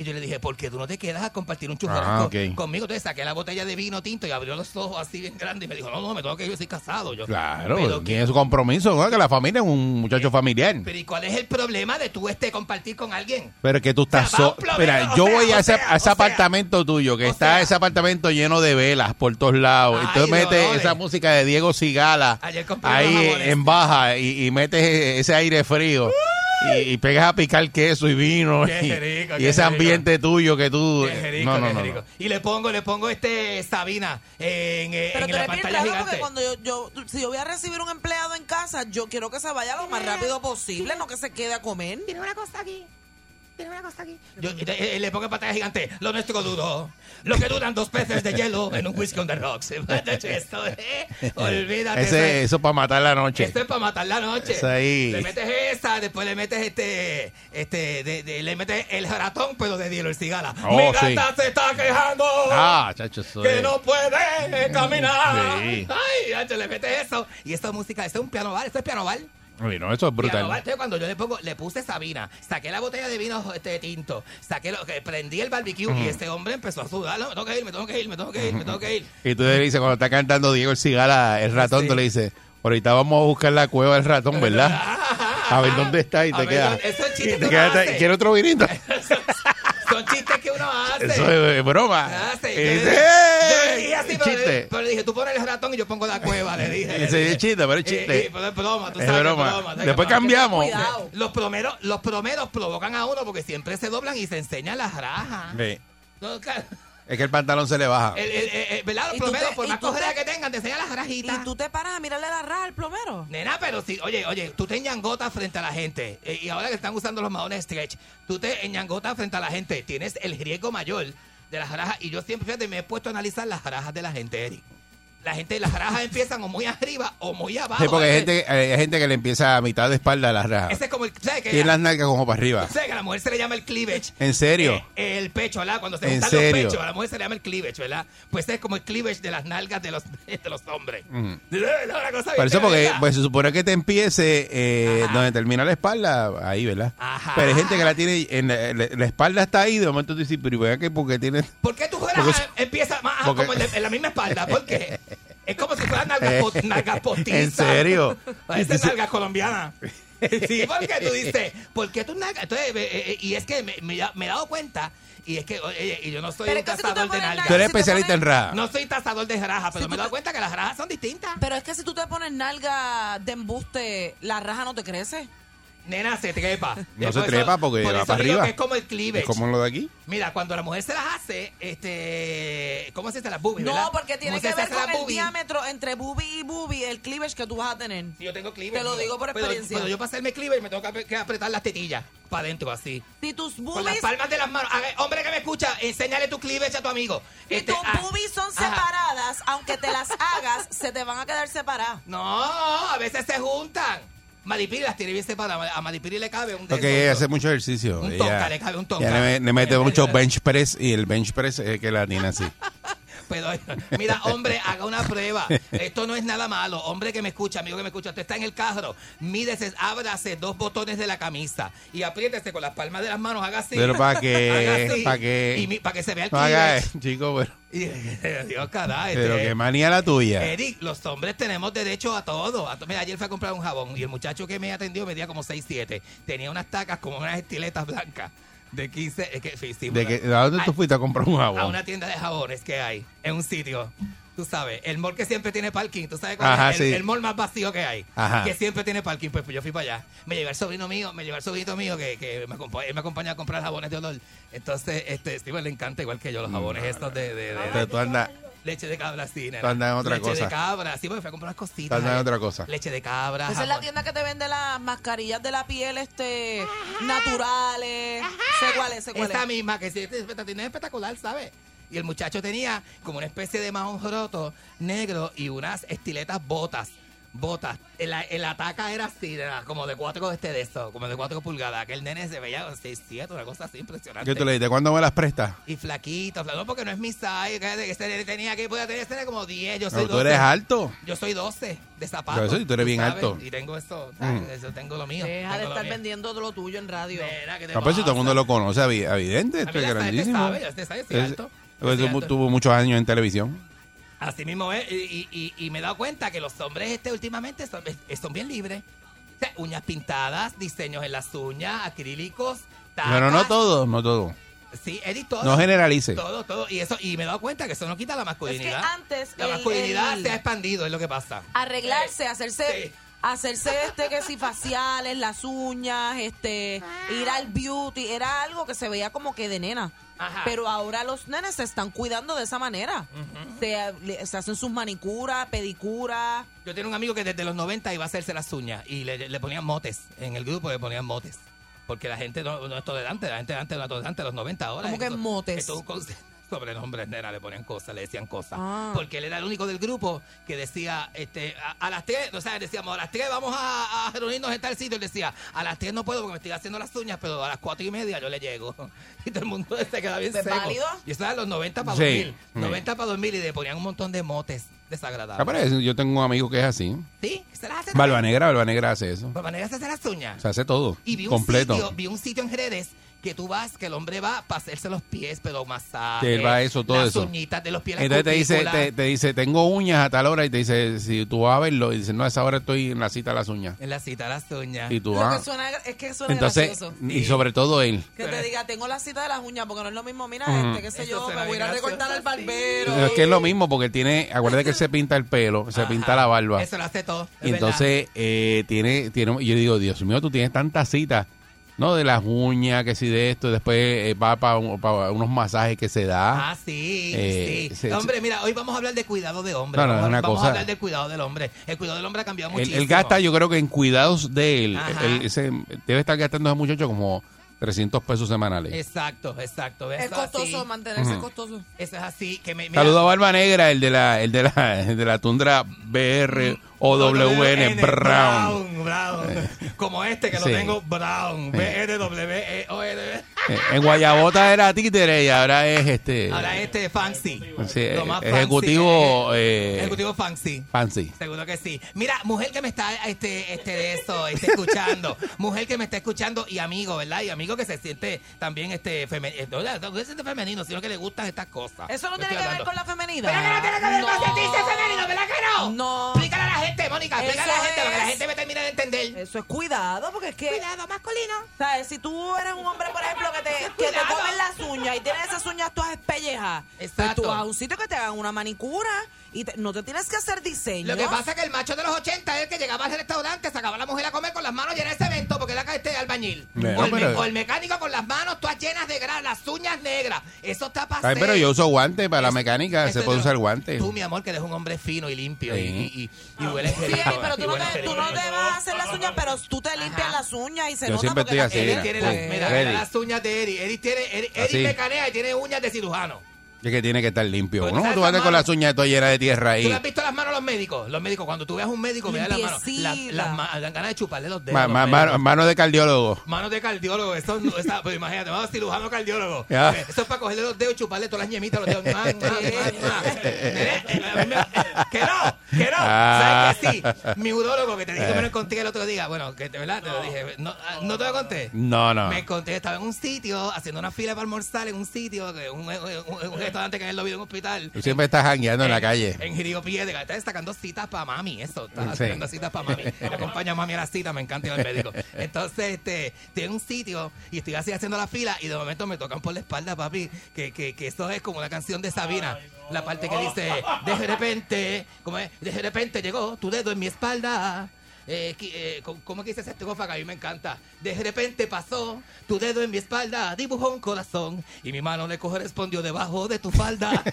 Y yo le dije, ¿por qué tú no te quedas a compartir un churrasco Ah, conmigo? Entonces saqué la botella de vino tinto y abrió los ojos así bien grandes y me dijo, no, no, me tengo que ir, yo soy casado. Yo, Claro, Pero, tiene su compromiso, ¿no? Que la familia es un muchacho familiar. pero ¿y cuál es el problema de tú este compartir con alguien? Pero es que tú estás O sea, va so- un plomero, Mira, yo sea, voy a ese, sea, a ese o sea. apartamento tuyo, que está ese apartamento lleno de velas por todos lados. Ay, metes dolores. esa música de Diego Cigala ahí en baja y, y metes ese aire frío. Y, y pegas a picar queso y vino Qué y, rico, y qué ese rico. ambiente tuyo que tú Qué rico, no no qué no, rico. no. Y le pongo, le pongo este Sabina en, eh, Pero en la pantalla gigante. porque cuando yo, yo, si yo voy a recibir un empleado en casa, yo quiero que se vaya lo más rápido posible, no que se quede a comer. Tiene una cosa aquí. Tiene una cosa aquí. Yo eh, eh, le pongo en pantalla gigante. Lo nuestro duro. Lo que duran dos peces de hielo en un whisky on the rocks. Esto, eh, Olvídate. eso Ese, es- eso para matar la noche. Esto es para matar la noche. Eso ahí. Le metes esa, después le metes este, este, de- de- le metes el ratón, pero de hielo, el cigala. Oh, Mi sí. gata se está quejando. Ah, chacho, eso que no puede caminar. Sí. Ay, ya le mete eso. Y esta música, esto es un piano bar, esto es piano bar. No, eso es brutal. Entonces, cuando yo le pongo, le puse Sabina, saqué la botella de vino este tinto, saqué lo que prendí el barbecue y este hombre empezó a sudar. No, me tengo que ir, me tengo que ir, me tengo que ir, me tengo que ir. Y tú le dices, cuando está cantando Diego el Cigala, el ratón, Sí. tú le dices, ahorita vamos a buscar la cueva del ratón, ¿verdad? A ver dónde está y te ver, queda. Eso es y chiste te que queda- uno hace. ¿Quiere otro vinito? Son chistes que uno hace. Eso es broma. Hace. Y Yo dije- yo le "¡Eh!" dije así, pero le, pero le dije, tú pones el ratón y yo pongo la cueva, le dije. Ese es chiste, pero es Eh, chiste. eh, pero es broma, tú Es sabes broma. ¿sabes qué Después cambiamos. Cuidado. Los promeros, los promeros provocan a uno porque siempre se doblan y se enseñan las rajas. Sí. No, claro. Es que el pantalón se le baja. El- el- el- el- ¿Verdad? Los ¿Y tú promeros, te- por más cojeras te- que tengan, te enseñan las rajitas. Y tú te paras a mirarle la raja al plomero. Nena, pero si, oye, oye, tú te enyangotas frente a la gente. eh, y ahora que están usando los maones stretch, tú te enyangotas frente a la gente. Tienes el riesgo mayor de las rajas. Y yo siempre, fíjate, me he puesto a analizar las rajas de la gente, Eric. La gente, las rajas empiezan o muy arriba o muy abajo. Sí, porque hay Ese- gente, hay gente que le empieza a mitad de espalda a las rajas. Ese es como el. ¿Sabes que, Tiene las nalgas como para arriba. ¿sabes que a la mujer se le llama el cleavage? ¿En serio? Eh, el pecho, ¿verdad? Cuando se ¿En juntan serio? los pechos, a la mujer se le llama el cleavage, ¿verdad? Pues es como el cleavage de las nalgas de los, de los hombres. Mm. Por eso, porque pues, se supone que te empiece eh, donde termina la espalda, ahí, ¿verdad? Ajá. Pero hay gente que la tiene, en la, la- la espalda está ahí, de momento tú dices, pero que porque tiene... ¿Por qué tu Porque empieza más porque- como en, la- en la misma espalda? ¿Por qué? Es como si fueran nalgas, po- nalgas postizas. ¿En serio? Parece Dice- nalgas colombianas. Sí, porque tú dices, ¿por qué tus nalgas? Entonces, eh, eh, y es que me, me, me he dado cuenta, y es que, oye, y yo no soy Pero un es que si tú cazador de nalgas. Tú eres si especialista en raja. No soy tasador de rajas, pero Si me he tú dado te- cuenta que las rajas son distintas. Pero es que si tú te pones nalga de embuste, la raja no te crece. Nena, se trepa. No se eso- trepa porque por va eso para arriba. que es como el cleavage. Es como lo de aquí. Mira, cuando la mujer se las hace, este, ¿cómo se hace las boobies, verdad? No, porque tiene ¿Cómo que ver con las el boobies? diámetro entre boobie y boobie, el cleavage que tú vas a tener. Yo tengo cleavage. Te lo digo por Pero- experiencia. Pero, yo para hacerme cleavage me tengo que, apretar las tetillas para adentro, así. Si tus Con las boobies, palmas de las manos. A ver, hombre que me escucha, enséñale tu cleavage a tu amigo. si Este, tus ah, boobies son ajá. separadas, aunque te las hagas, se te van a quedar separadas. No, a veces se juntan. Madipiri las tiene bien separadas. A Madipiri le cabe un de Porque ella hace mucho ejercicio. Un Ella- tonka, le cabe un tonka. ella le, le mete mucho bench press y el bench press es que la tiene así. Pero, mira, hombre, haga una prueba. Esto no es nada malo. Hombre que me escucha, amigo que me escucha, usted está en el carro, mídese, ábrase dos botones de la camisa y apriétese con las palmas de las manos, haga así. Pero para así. para mi- para que se vea el haga, chico, pero, Dios, caray. pero este, que manía la tuya. Eric, los hombres tenemos derecho a todo. A to- Mira, ayer fui a comprar un jabón y el muchacho que me atendió medía como 6'7". Tenía unas tacas como unas estiletas blancas de 15. es que, sí, sí, ¿De que, ¿A dónde tú fuiste a comprar un a jabón? una tienda de jabones que hay en un sitio. Tú sabes, el mall que siempre tiene parking, tú sabes cuál Ajá, es? El, sí. el mall más vacío que hay, Ajá. que siempre tiene parking. Pues, pues yo fui para allá. Me llevé el sobrino mío, me llevé el sobrinito mío que, que me, acompaña, él me acompaña a comprar jabones de olor. Entonces, este, Steve le encanta igual que yo los jabones estos de, de- de- Pero tú andas, leche de cabra, sí, nena. Tú andas en otra leche cosa. de cabra, sí, porque fui a comprar unas tú cositas. andas en otra cosa. Leche de cabra. Esa es la jabón. tienda que te vende las mascarillas de la piel este naturales. Sé cuál es, sé cuál Esa es. misma, que sí, es espect- es espectacular, ¿sabes? Y el muchacho tenía como una especie de mahón roto negro y unas estiletas botas. Botas. El, el ataca era así, era como de cuatro este de esto, como de cuatro pulgadas. Que el nene se veía con 6, 7, una cosa así impresionante. ¿Qué tú le dices? ¿Cuándo me las prestas? Y flaquito, flaquito, porque no es mi size. Que este nene tenía que podía tener este como 10, yo soy Pero tú 12. eres alto. Yo soy 12 de zapatos. Eso tú eres bien sabes, alto. Y tengo esto, Mm. eso tengo lo mío. Deja de tengo estar mío. vendiendo lo tuyo en radio. Mira, ¿qué te No, pues si todo el mundo lo conoce, evi- evidente, esto es ya sabe, grandísimo. sabe, ya usted sabe, estoy Es- alto. pues alto. tuvo muchos años en televisión. Así mismo es, y, y- y me he dado cuenta que los hombres este últimamente son, son bien libres. O sea, uñas pintadas, diseños en las uñas, acrílicos, tacas. Pero no todo, no todo. Sí, Edith, todo. No generalice. Todo, todo. Y eso y me he dado cuenta que eso no quita la Es que masculinidad. antes la el- masculinidad el- se ha expandido, es lo que pasa. arreglarse, hacerse, Sí. Hacerse este que si faciales, las uñas, este, ir al beauty, era algo que se veía como que de nena. Ajá. Pero ahora los nenes se están cuidando de esa manera. se, hacen sus manicuras, pedicuras. Yo tenía un amigo que desde los 90 iba a hacerse las uñas y le, le ponían motes. En el grupo le ponían motes. Porque la gente no, no es todo delante, la gente de antes no es todo delante, los 90 ahora. ¿Cómo que motes? esto es un sobrenombres, nena, le ponían cosas, le decían cosas. Ah. Porque él era el único del grupo que decía, este, a, a las 3, o sea, decíamos, a las 3 vamos a, a reunirnos en tal sitio. Él decía, a las 3 no puedo porque me estoy haciendo las uñas, pero a las 4 y media yo le llego. Y todo el mundo se queda bien ¿Es seco. válido? Y eso era los 90 para Sí. 2000. Sí. 90 para 2000 y le ponían un montón de motes Ah, desagradables. pero yo tengo un amigo que es así. Sí, Se las hace Barba Negra, Barba Negra hace eso. Barba Negra se hace las uñas. Se hace todo. Y vi un completo. sitio, vi un sitio en redes que tú vas, que el hombre va para hacerse los pies, pero masaje. Que él va a eso, todo las eso. uñitas de los pies, Entonces te dice, te, te dice, tengo uñas a tal hora y te dice, si tú vas a verlo, y dice, no, a esa hora estoy en la cita de las uñas. En la cita de las uñas. Y tú Lo vas. que suena, es que suena Entonces, gracioso. y sobre todo él. Que te diga, tengo la cita de las uñas, porque no es lo mismo, mira, este, qué sé Eso yo, me voy a ir a recortar al barbero. Es que es lo mismo porque tiene, acuérdate que él se pinta el pelo, se Ajá. pinta la barba. Eso lo hace todo. Y entonces eh, tiene, tiene, yo digo, Dios mío, tú tienes tantas citas, ¿no? De las uñas, que si de esto, después eh, va para unos masajes que se da. Ah, sí, Eh, sí. se- hombre, mira, hoy vamos a hablar de cuidado de hombre. No, no, vamos, es una vamos cosa- a hablar del cuidado del hombre. El cuidado del hombre ha cambiado muchísimo. él gasta, yo creo que en cuidados de él, Ajá. él- ese- debe estar gastando ese muchacho como 300 pesos semanales. Exacto, exacto. Es así. costoso mantenerse costoso. Eso es así. Que me, mira, Saludo a Barba Negra, el de la, el de la, el de la tundra BR o WN Brown. Brown, Brown. Como este que Sí. lo tengo, Brown. B-R-W-E-O-N. Eh, En Guayabota era títere y ahora es este Ahora este fancy. sí, Lo más fancy ejecutivo eh, Ejecutivo fancy. fancy. Seguro que sí. Mira, mujer que me está este, este de eso, este, escuchando, mujer que me está escuchando y amigo, ¿verdad? Y amigo que se siente también este femenino, no, se siente femenino, sino que le gustan estas cosas. Eso no tiene que ver con la femenidad. Pero que no tiene que ver con sentirse femenino, ¿verdad que no? No. Explícale a la gente, Mónica, explícale a la gente, para que la gente me termine de entender. Eso es cuidado, porque es que... Cuidado, masculino. ¿Sabes? Si tú eres un hombre, por ejemplo, que te, que te comen las uñas y tienes esas uñas todas espellejas, pues Exacto. tú vas a un sitio que te hagan una manicura y te- no te tienes que hacer diseño. Lo que pasa es que el macho de los 80 es el que llegaba al restaurante, sacaba a la mujer a comer con las manos llenas de cemento porque era este albañil. Bueno, o, el, pero- o el mecánico con las manos todas llenas de grasa, las uñas negras. Eso está pasando. Ay, pero yo uso guantes para la mecánica, se es puede de- usar guantes. Tú, mi amor, que eres un hombre fino y limpio y, Sí. y, y, y hueles Sí, pero tú no, te, tú no te vas a hacer las uñas, pero tú te limpias las uñas y se Yo nota siempre porque estoy así, Eric mira. tiene, las, Sí. mira, las uñas de Eric. Eric tiene, Eric, Eric mecanea y tiene uñas de cirujano. Es que tiene que estar limpio. Pero ¿no? ¿sabes Tú vas esas con manos? las uñas todas llenas de tierra ¿Tú le ahí. has visto las manos a los médicos? Los médicos, cuando tú veas a un médico, mira las manos. Las, las ma- dan ganas de chuparle los dedos. Ma- a los ma- médicos. ma- Mano de cardiólogo. Manos de cardiólogo, eso no, esa, pues imagínate, vamos a cirujano cardiólogo. Ya. Eh, Eso es para cogerle los dedos y chuparle todas las ñemitas a los dedos. Eh, a mí me- eh, que no, que no. Ah. ¿Sabes que sí? Mi urólogo que te dije que me lo contigo el otro día, bueno, que de verdad te lo dije, no, ah, no te lo conté. No, no. Me conté, estaba en un sitio haciendo una fila para almorzar en un sitio, que un, un, un- un restaurante que es el lobby de un hospital. Tú siempre estás jangueando en la calle. En Girio Piedra. Estás sacando citas para mami, eso. Estás Sí. sacando citas para mami. Me acompaña a mami a la cita, me encanta ir al médico. Entonces, este, estoy en un sitio y estoy así haciendo la fila y de momento me tocan por la espalda, papi, que, que, que eso es como la canción de Sabina. La parte que dice, de repente, como es? De repente llegó tu dedo en mi espalda. Eh, eh, ¿cómo- ¿Cómo que dice ese estrofa que a mí me encanta? De repente pasó tu dedo en mi espalda, dibujó un corazón y mi mano le correspondió debajo de tu falda.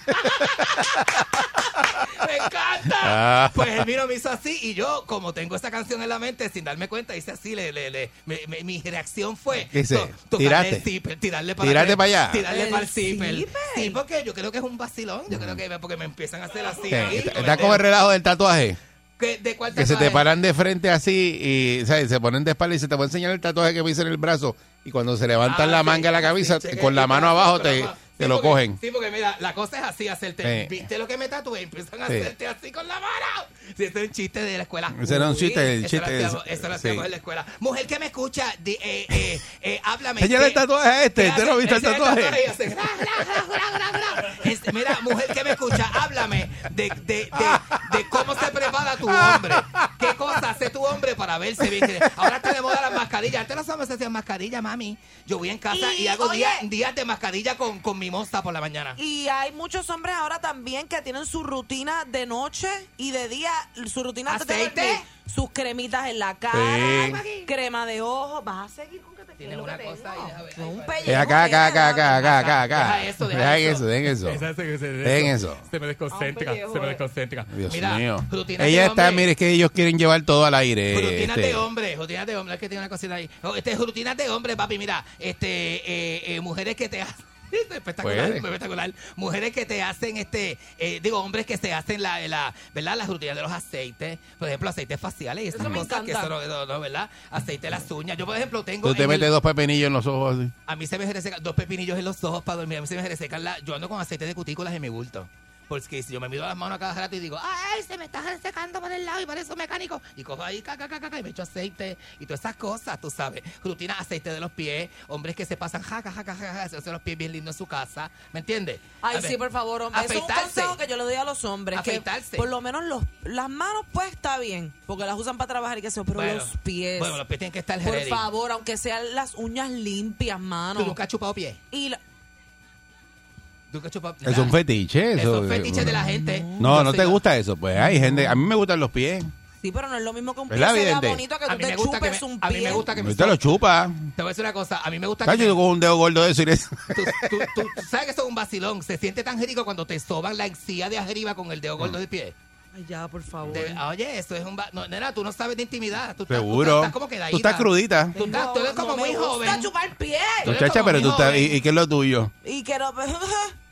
¡Me encanta! Ah. Pues el mío me hizo así y yo, como tengo esta canción en la mente, sin darme cuenta, hice así, le, le, le- me- me- mi reacción fue to- tocarle Tirarte. el zipper, tirarle para Tirarte para allá. Tirarle ¿El para el zipper. zipper? Sí, porque yo creo que es un vacilón. Yo creo que porque me empiezan a hacer así. Ahí, ¿Está- con ¿Estás el con el dedo. relajo del tatuaje? ¿Qué- ¿De cuál Que se te paran de frente así y ¿sabes? se ponen de espalda y se te va a enseñar el tatuaje que me hice en el brazo. Y cuando se levantan Ah, la manga de la cheque, con la mano abajo te. Te Sí, lo porque- cogen. Sí, porque mira, la cosa es así, hacerte. Sí. ¿Viste lo que me tatué? Empiezan a Sí. hacerte así con la mano. Sí, ese es un chiste de la escuela. Ese era un chiste, el eso chiste lo hacíamos- ese. Eso lo Sí. hacíamos en la escuela. Mujer que me escucha, di- eh, eh, eh, háblame. Señala ¿qué- el tatuaje a este, ¿usted no visto el tatuaje? hace. Este, mira, mujer que me escucha, háblame de, de, de, de cómo se prepara tu hombre. ¿Qué cosa hace tu hombre para verse bien? Ahora moda las mascarillas. Antes los hombres hacían mascarilla, mami. Yo voy en casa y, Y, hago días, días de mascarilla con, con mimosa por la mañana. Y hay muchos hombres ahora también que tienen su rutina de noche y de día, su rutina de sus cremitas en la cara, Sí. crema de ojos. ¿Vas a seguir con que te Tiene es lo una que cosa ahí, a ver, Con un pellejo, acá, acá, acá, acá, acá, acá, acá. Deja eso, deja eso. eso, dejen eso. Dejen eso. Se me desconcentra, Ah, un pellejo, eh. desconcentra. Dios Mira, mío. Ella está, mire, es que ellos quieren llevar todo al aire. Rutinas este. de hombre, rutinas de hombre, es que tiene una cosita ahí. Oh, Este, rutinas de hombre, papi, mira, este, eh, eh, mujeres que te hacen. Espectacular, espectacular. Mujeres que te hacen, este, eh, digo, hombres que se hacen la, la, ¿verdad? Las rutinas de los aceites, por ejemplo, aceites faciales y esas Eso me cosas que encanta. eso no, no, ¿verdad? Aceite de las uñas. Yo, por ejemplo, tengo. Tú te el- metes dos pepinillos en los ojos así. a mí se me resecan dos pepinillos en los ojos para dormir. A mí se me resecan la. Yo ando con aceite de cutículas en mi bulto. Porque si yo me miro las manos a cada rato y digo, ay, se me están secando por el lado y parece un mecánico. Y cojo ahí, caca, caca, caca, y me echo aceite y todas esas cosas, tú sabes. Rutina aceite de los pies, hombres que se pasan jaca, jaca, jaca, hacerse los pies bien lindos en su casa. ¿Me entiendes? Ay, ver, sí, por favor, hombre. Eso es un afeitarse. consejo que yo le doy a los hombres. Que Afeitarse. por lo menos los, las manos, pues está bien. Porque las usan para trabajar y que sé, pero Bueno, los pies. Bueno, los pies tienen que estar por ready. favor, aunque sean las uñas limpias, mano. ¿Tú nunca has chupado pies? Y la- ¿Tú nunca has chupado Es un fetiche. Eso, Esos fetiches de la gente. No, no soy te gusta eso. Pues hay gente. A mí me gustan los pies. Sí, pero no es lo mismo que un pie ¿Verdad, sea vidente? bonito que A tú mí te me gusta que chupes me- un a mí pie. me gusta que me Usted lo chupa. Te voy a decir una cosa, a mí me gusta que yo con un dedo gordo de eso y eso. tú, tú- tú- tú sabes que eso es un vacilón. Se siente tan rico cuando te soban la encía de arriba con el dedo gordo de pie. Ay, ya, por favor. De- oye, eso es un... va- No, nena, tú no sabes de intimidad. Tú estás- Seguro. Tú estás, como quedadita. Tú estás crudita. Tú, estás, tú eres como no muy me gusta joven. chupar eres Muchacha, pero tú estás. ¿Y, y qué es lo tuyo? Y que no...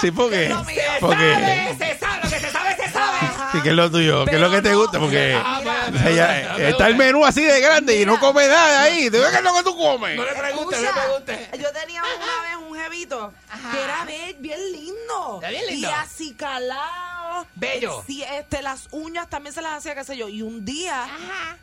Sí, porque. mío. Porque. ¡Sabe! ¡Se sabe! Lo que se sabe, se sabe. ¿Y qué es lo tuyo? ¿Qué es lo que te gusta? Porque. Ah, o pues, sea, ya, está el menú así de grande y no come nada ahí. ¿Tú ves qué es lo que tú comes? No le preguntes, no le preguntes. Yo tenía una vez un jevito que era be- bien lindo. Era bien lindo. Y así calado. Bello. Sí, este, las uñas también se las hacía, qué sé yo. Y un día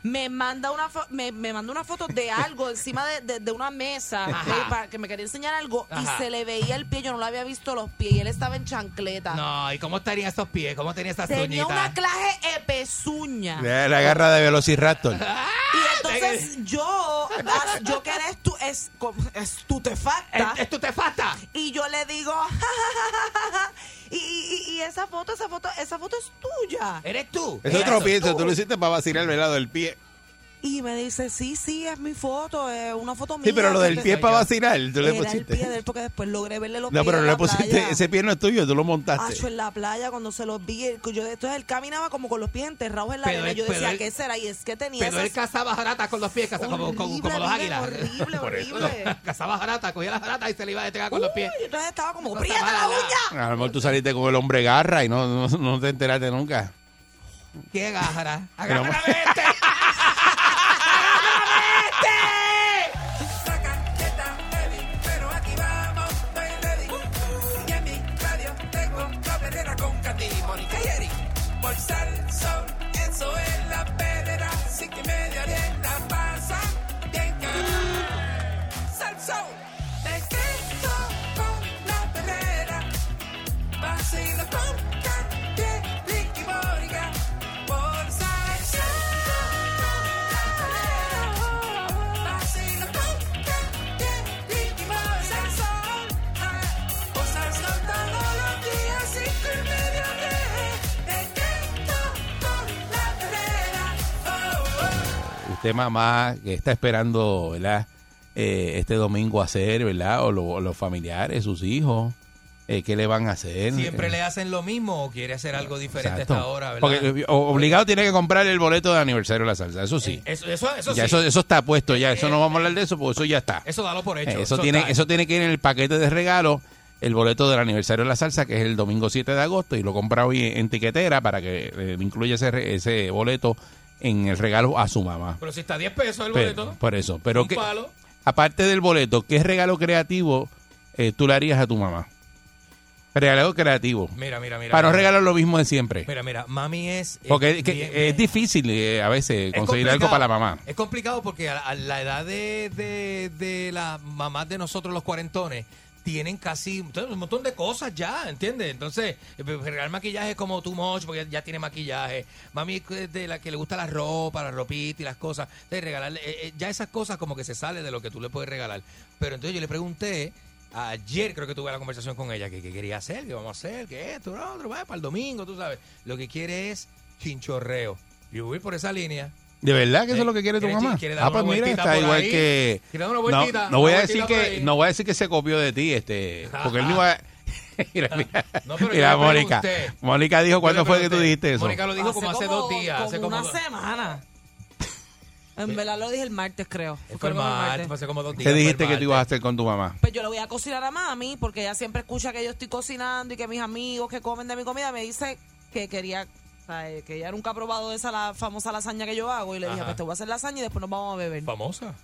me manda una fo- me, me manda una foto de algo encima de, de- de una mesa Ajá. eh, para que me quería enseñar algo Ajá. y se le veía el pie. Yo no lo había visto los pies y él estaba en chancleta. No, ¿y cómo estarían esos pies? ¿Cómo tenía esas Tenía uñitas? una clase de pezuña. La, la garra de Velociraptor. Y entonces yo, as- yo quedé estu, es, com- estutefacta. Y yo le digo, "Ja, ja, ja, ja, ja". y, y, y esa foto, esa foto, esa foto es tuya. ¿Eres tú? Es Eso. otro pienso. Tú lo hiciste para vacilar el velado del pie. Y me dice, sí, sí, es mi foto, es una foto mía. Sí, pero lo del pie es para vacilar. Tú le Era el pusiste. pie de él porque después logré verle los No, pies pero en no la le pusiste. playa. Ese pie no es tuyo, tú lo montaste. Acho, en la playa cuando se los vi, yo, entonces él caminaba como con los pies enterrados en la Pero arena. él- Yo decía, pero él- ¿qué será? Y es que tenía Pero él esas... cazaba jarata con los pies, cazaba como, como, como los horrible, águilas. horrible, Por eso. horrible. Cazaba jarata, cogía la jarata y se le iba a despegar con los pies. Uy, entonces estaba como, Cosa ¡prieta la mala. uña! A lo mejor tú saliste con el hombre garra y no, no, no te enteraste nunca. ¿Qué agarra? Pero- ¡Agárrame este! Oh. Usted, mamá, que está esperando, ¿verdad? Eh, este domingo hacer, ¿verdad? O, lo- los familiares, sus hijos, eh, ¿qué le van a hacer? ¿Siempre Eh, le hacen lo mismo o quiere hacer algo diferente exacto. a esta hora, verdad? Porque eh, o- obligado tiene que comprar el boleto de aniversario de la salsa, eso sí. Eso, eso, eso ya sí. eso, eso está puesto, ya. Eso no vamos a hablar de eso, porque eso ya está. Eso dalo por hecho. Eh, Eso, tiene, está. eso tiene que ir en el paquete de regalo, el boleto del aniversario de la salsa, que es el domingo 7 de agosto, y lo compra hoy en tiquetera para que eh, incluya ese, ese boleto en el regalo a su mamá. Pero si está a 10 pesos el Pero- boleto. por eso. Pero un que, palo. aparte del boleto, ¿qué regalo creativo eh, tú le harías a tu mamá? Regalo creativo. Mira, mira, mira. para no regalar lo mismo de siempre. Mira, mira, mami es... Porque que- bien- es difícil eh, a veces Es conseguir algo para la mamá. Es complicado porque a, a la edad de, de, de las mamás de nosotros, los cuarentones, tienen casi un montón de cosas ya, ¿entiendes? Entonces, eh, regalar maquillaje es como too much porque ya, tiene maquillaje. Mami es de la que le gusta la ropa, la ropita y las cosas. De regalarle, eh, eh, ya esas cosas como que se sale de lo que tú le puedes regalar. Pero entonces yo le pregunté, ayer creo que tuve la conversación con ella, que qué quería hacer, qué vamos a hacer, que esto, lo otro, para el domingo, tú sabes. Lo que quiere es chinchorreo. Yo voy por esa línea. ¿De verdad que eso Eh, es lo que quiere tu mamá? quiere Ah, pues mira, está igual ahí. que... Quiere dar una No, vueltita, no voy una a decir que no voy a decir que se copió de ti, este, porque él no iba a... mira, mira, No, pero yo mira, Mónica. Mónica dijo, ¿cuándo fue que tú dijiste eso? Mónica lo dijo como hace dos días. Como hace como una dos- semana. En verdad lo dije el martes, creo. Fue Fue el martes, hace como dos días. ¿Qué dijiste que tú ibas a hacer con tu mamá? Pues yo le voy a cocinar a mami porque ella siempre escucha que yo estoy cocinando y que mis amigos que comen de mi comida me dice que quería, sea, que ella nunca ha probado esa la famosa lasaña que yo hago y le dije, Ajá. pues te voy a hacer lasaña y después nos vamos a beber. Famosa.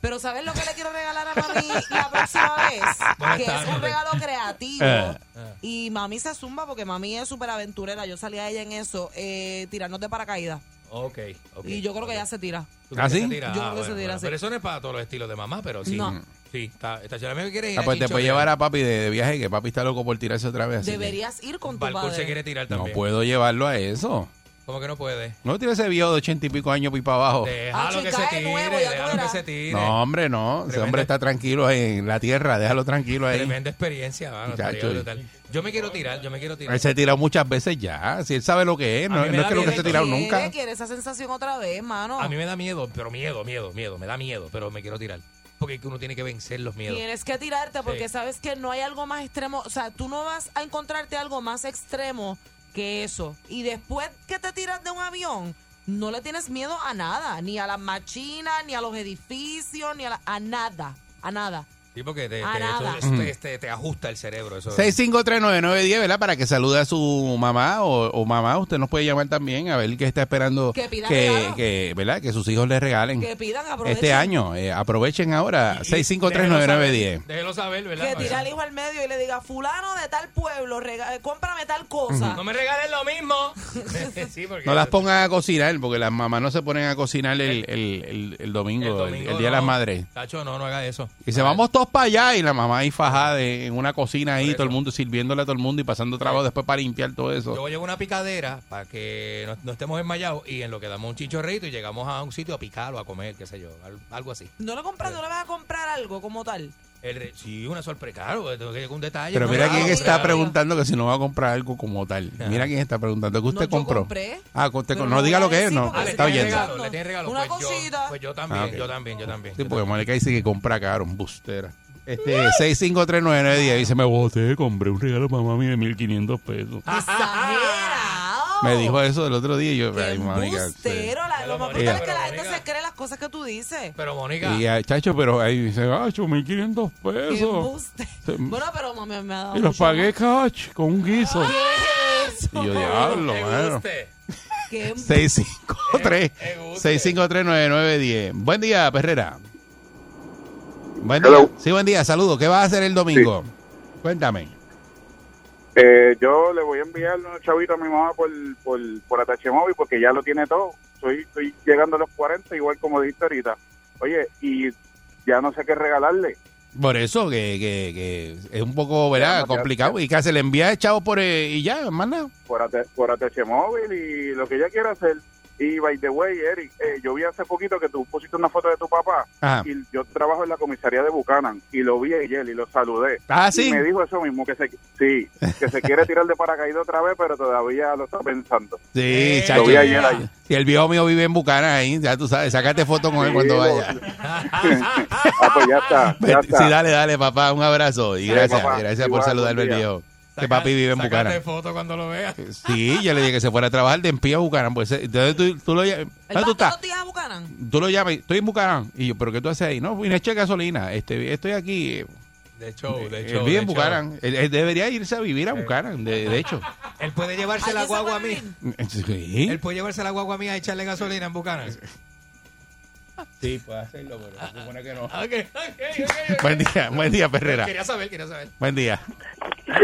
Pero ¿sabes lo que le quiero regalar a mami la próxima vez? Que es un regalo creativo. Eh. Y mami se zumba porque mami es súper aventurera. Yo salí a ella en eso, eh, tirarnos de paracaídas. Ok, ok. y yo creo que ya se tira. ¿Tú ¿Ah, tira? Yo Ah, creo que se tira, bueno. sí. Pero eso no es para todos los estilos de mamá, pero sí. No. Sí, está, está chévere. ¿Me quieres ir Ah, pues a te puedes de- llevar a papi de, de viaje, que papi está loco por tirarse otra vez. así que Deberías ir con tu Balcour se padre. quiere tirar No también. puedo llevarlo a eso. ¿Cómo que no puede? No tiene ese viejo de ochenta y pico años pipa abajo. Déjalo Ah, que chica, se es tire, nuevo, ya tú déjalo que verás. se tire. No, hombre, no. Ese Tremenda- hombre está tranquilo ahí en la tierra. Déjalo tranquilo ahí. Tremenda experiencia, mano, Muchacho. estaría brutal. Yo me quiero tirar, yo me quiero tirar. Él se ha tirado muchas veces ya. Si él sabe lo que es, A no, mí me no da es que lo que miedo. se ha tirado Quiere, nunca. quiere esa sensación otra vez, mano. A mí me da miedo, pero miedo, miedo, miedo. Me da miedo, pero me quiero tirar. Porque uno tiene que vencer los miedos. Tienes que tirarte porque Sí. sabes que no hay algo más extremo. O sea, tú no vas a encontrarte algo más extremo que eso. Y después que te tiras de un avión, no le tienes miedo a nada. Ni a las machinas, ni a los edificios, ni a, la- a nada. A nada. Sí, porque te, te- nada. eso- te- te- te ajusta el cerebro. Eso 6539910, ¿verdad? Para que salude a su mamá o, o mamá. Usted nos puede llamar también a ver qué está esperando Que que, ¿verdad? que sus hijos le regalen Que pidan, aprovechen. este año. Eh, aprovechen ahora. Y- y 6539910. Déjelo saber, ¿verdad? Que tira al hijo al medio y le diga, fulano de tal pueblo, rega- eh, cómprame tal cosa. No me regalen lo mismo. sí, porque No las pongan a cocinar, porque las mamás no se ponen a cocinar el, el, el, el domingo, el, el Día de las. Madres. Tacho, no, no haga eso. Y se vamos todos para allá y la mamá ahí fajada de- en una cocina ahí, todo el mundo sirviéndole a todo el mundo y pasando trabajo después para limpiar todo eso. Yo llevo una picadera para que no, no estemos enmayados y en lo que damos un chichorrito y llegamos a un sitio a picar o a comer, qué sé yo, al- algo así. No le compras, no le vas a comprar algo como tal. El re- sí, una sorpresa, claro, tengo que llegar un detalle. Pero no, mira quién mira, está preguntando que si no va a comprar algo como tal. Mira quién está preguntando que usted No, yo compró. compré. Ah, usted no no diga lo que es, no. Ah, le Está tiene oyendo. regalo, le tiene regalo. Una pues cosita. Yo, pues yo también, Ah, yo también, yo también. Sí, yo porque. Mónica dice que compra caro, bustera. Este, 6539910 dice, me boté, compré un regalo para mami de 1500 pesos. Me dijo eso el otro día y yo, ay, Mónica. La, lo más brutal es que pero la gente se cree las cosas que tú dices. Pero Mónica, Y ah, chacho, pero ahí dice, ah, 1500 Qué pesos. embuste. Sí. Bueno, pero me, me ha dado Y los mucho pagué cash con un guiso. Y yo, diablo, me mano. guste. Qué em- 653 Eh, eh, guste. 6539910. Buen día, Perrera. Buen día. Hello. Sí, buen día. Saludos. ¿Qué vas a hacer el domingo? Cuéntame. Eh, yo le voy a enviar unos chavitos a mi mamá por, por, por Atache Móvil porque ya lo tiene todo. Soy, estoy llegando a los 40, igual como dijiste ahorita. Oye, y ya no sé qué regalarle. Por eso, que, que, que es un poco, ¿verdad? Complicado. Y que se le envía el chavo por eh, y ya, más nada. por, AT por ATH móvil y lo que ella quiera hacer. Y by the way, Eric, eh, yo vi hace poquito que tú pusiste una foto de tu papá Ajá. y yo trabajo en la comisaría de Buchanan y lo vi ayer y lo saludé. Ah, sí. Y me dijo eso mismo, que se, sí, que se quiere tirar de paracaídas otra vez, pero todavía lo está pensando. Sí, Eh, chacho. lo vi ayer ahí. Si el viejo mío vive en Bucana ahí, ya tú sabes, sácate foto con él cuando vaya. ah, pues ya está, ya Sí, dale, dale, papá, un abrazo. Y Dale, gracias, papá. gracias por saludarme el día. Viejo. Que Saca- papi vive en Bucana. foto cuando lo veas. Sí, yo le dije que se fuera a trabajar de empía a Bucaran. Pues, eh, entonces tú, tú lo llamas. ¿Él ¿Dónde va tú estás? a Buchanan? Tú lo llamas, estoy en Bucaran. Y yo, ¿pero qué tú haces ahí? No, vine a echar gasolina. Este, estoy aquí. eh, De show, de él show. vive en show. Bucaran. Él, él debería irse a vivir a Bucaran, de, de hecho. Él puede llevarse la ¿Alguien se guagua a mí. Sí, Él puede llevarse la guagua a mí a echarle gasolina en Buchanan. Sí puede hacerlo, pero se supone que no. Buen día, buen día, Perrera. Quería saber, quería saber. Buen día.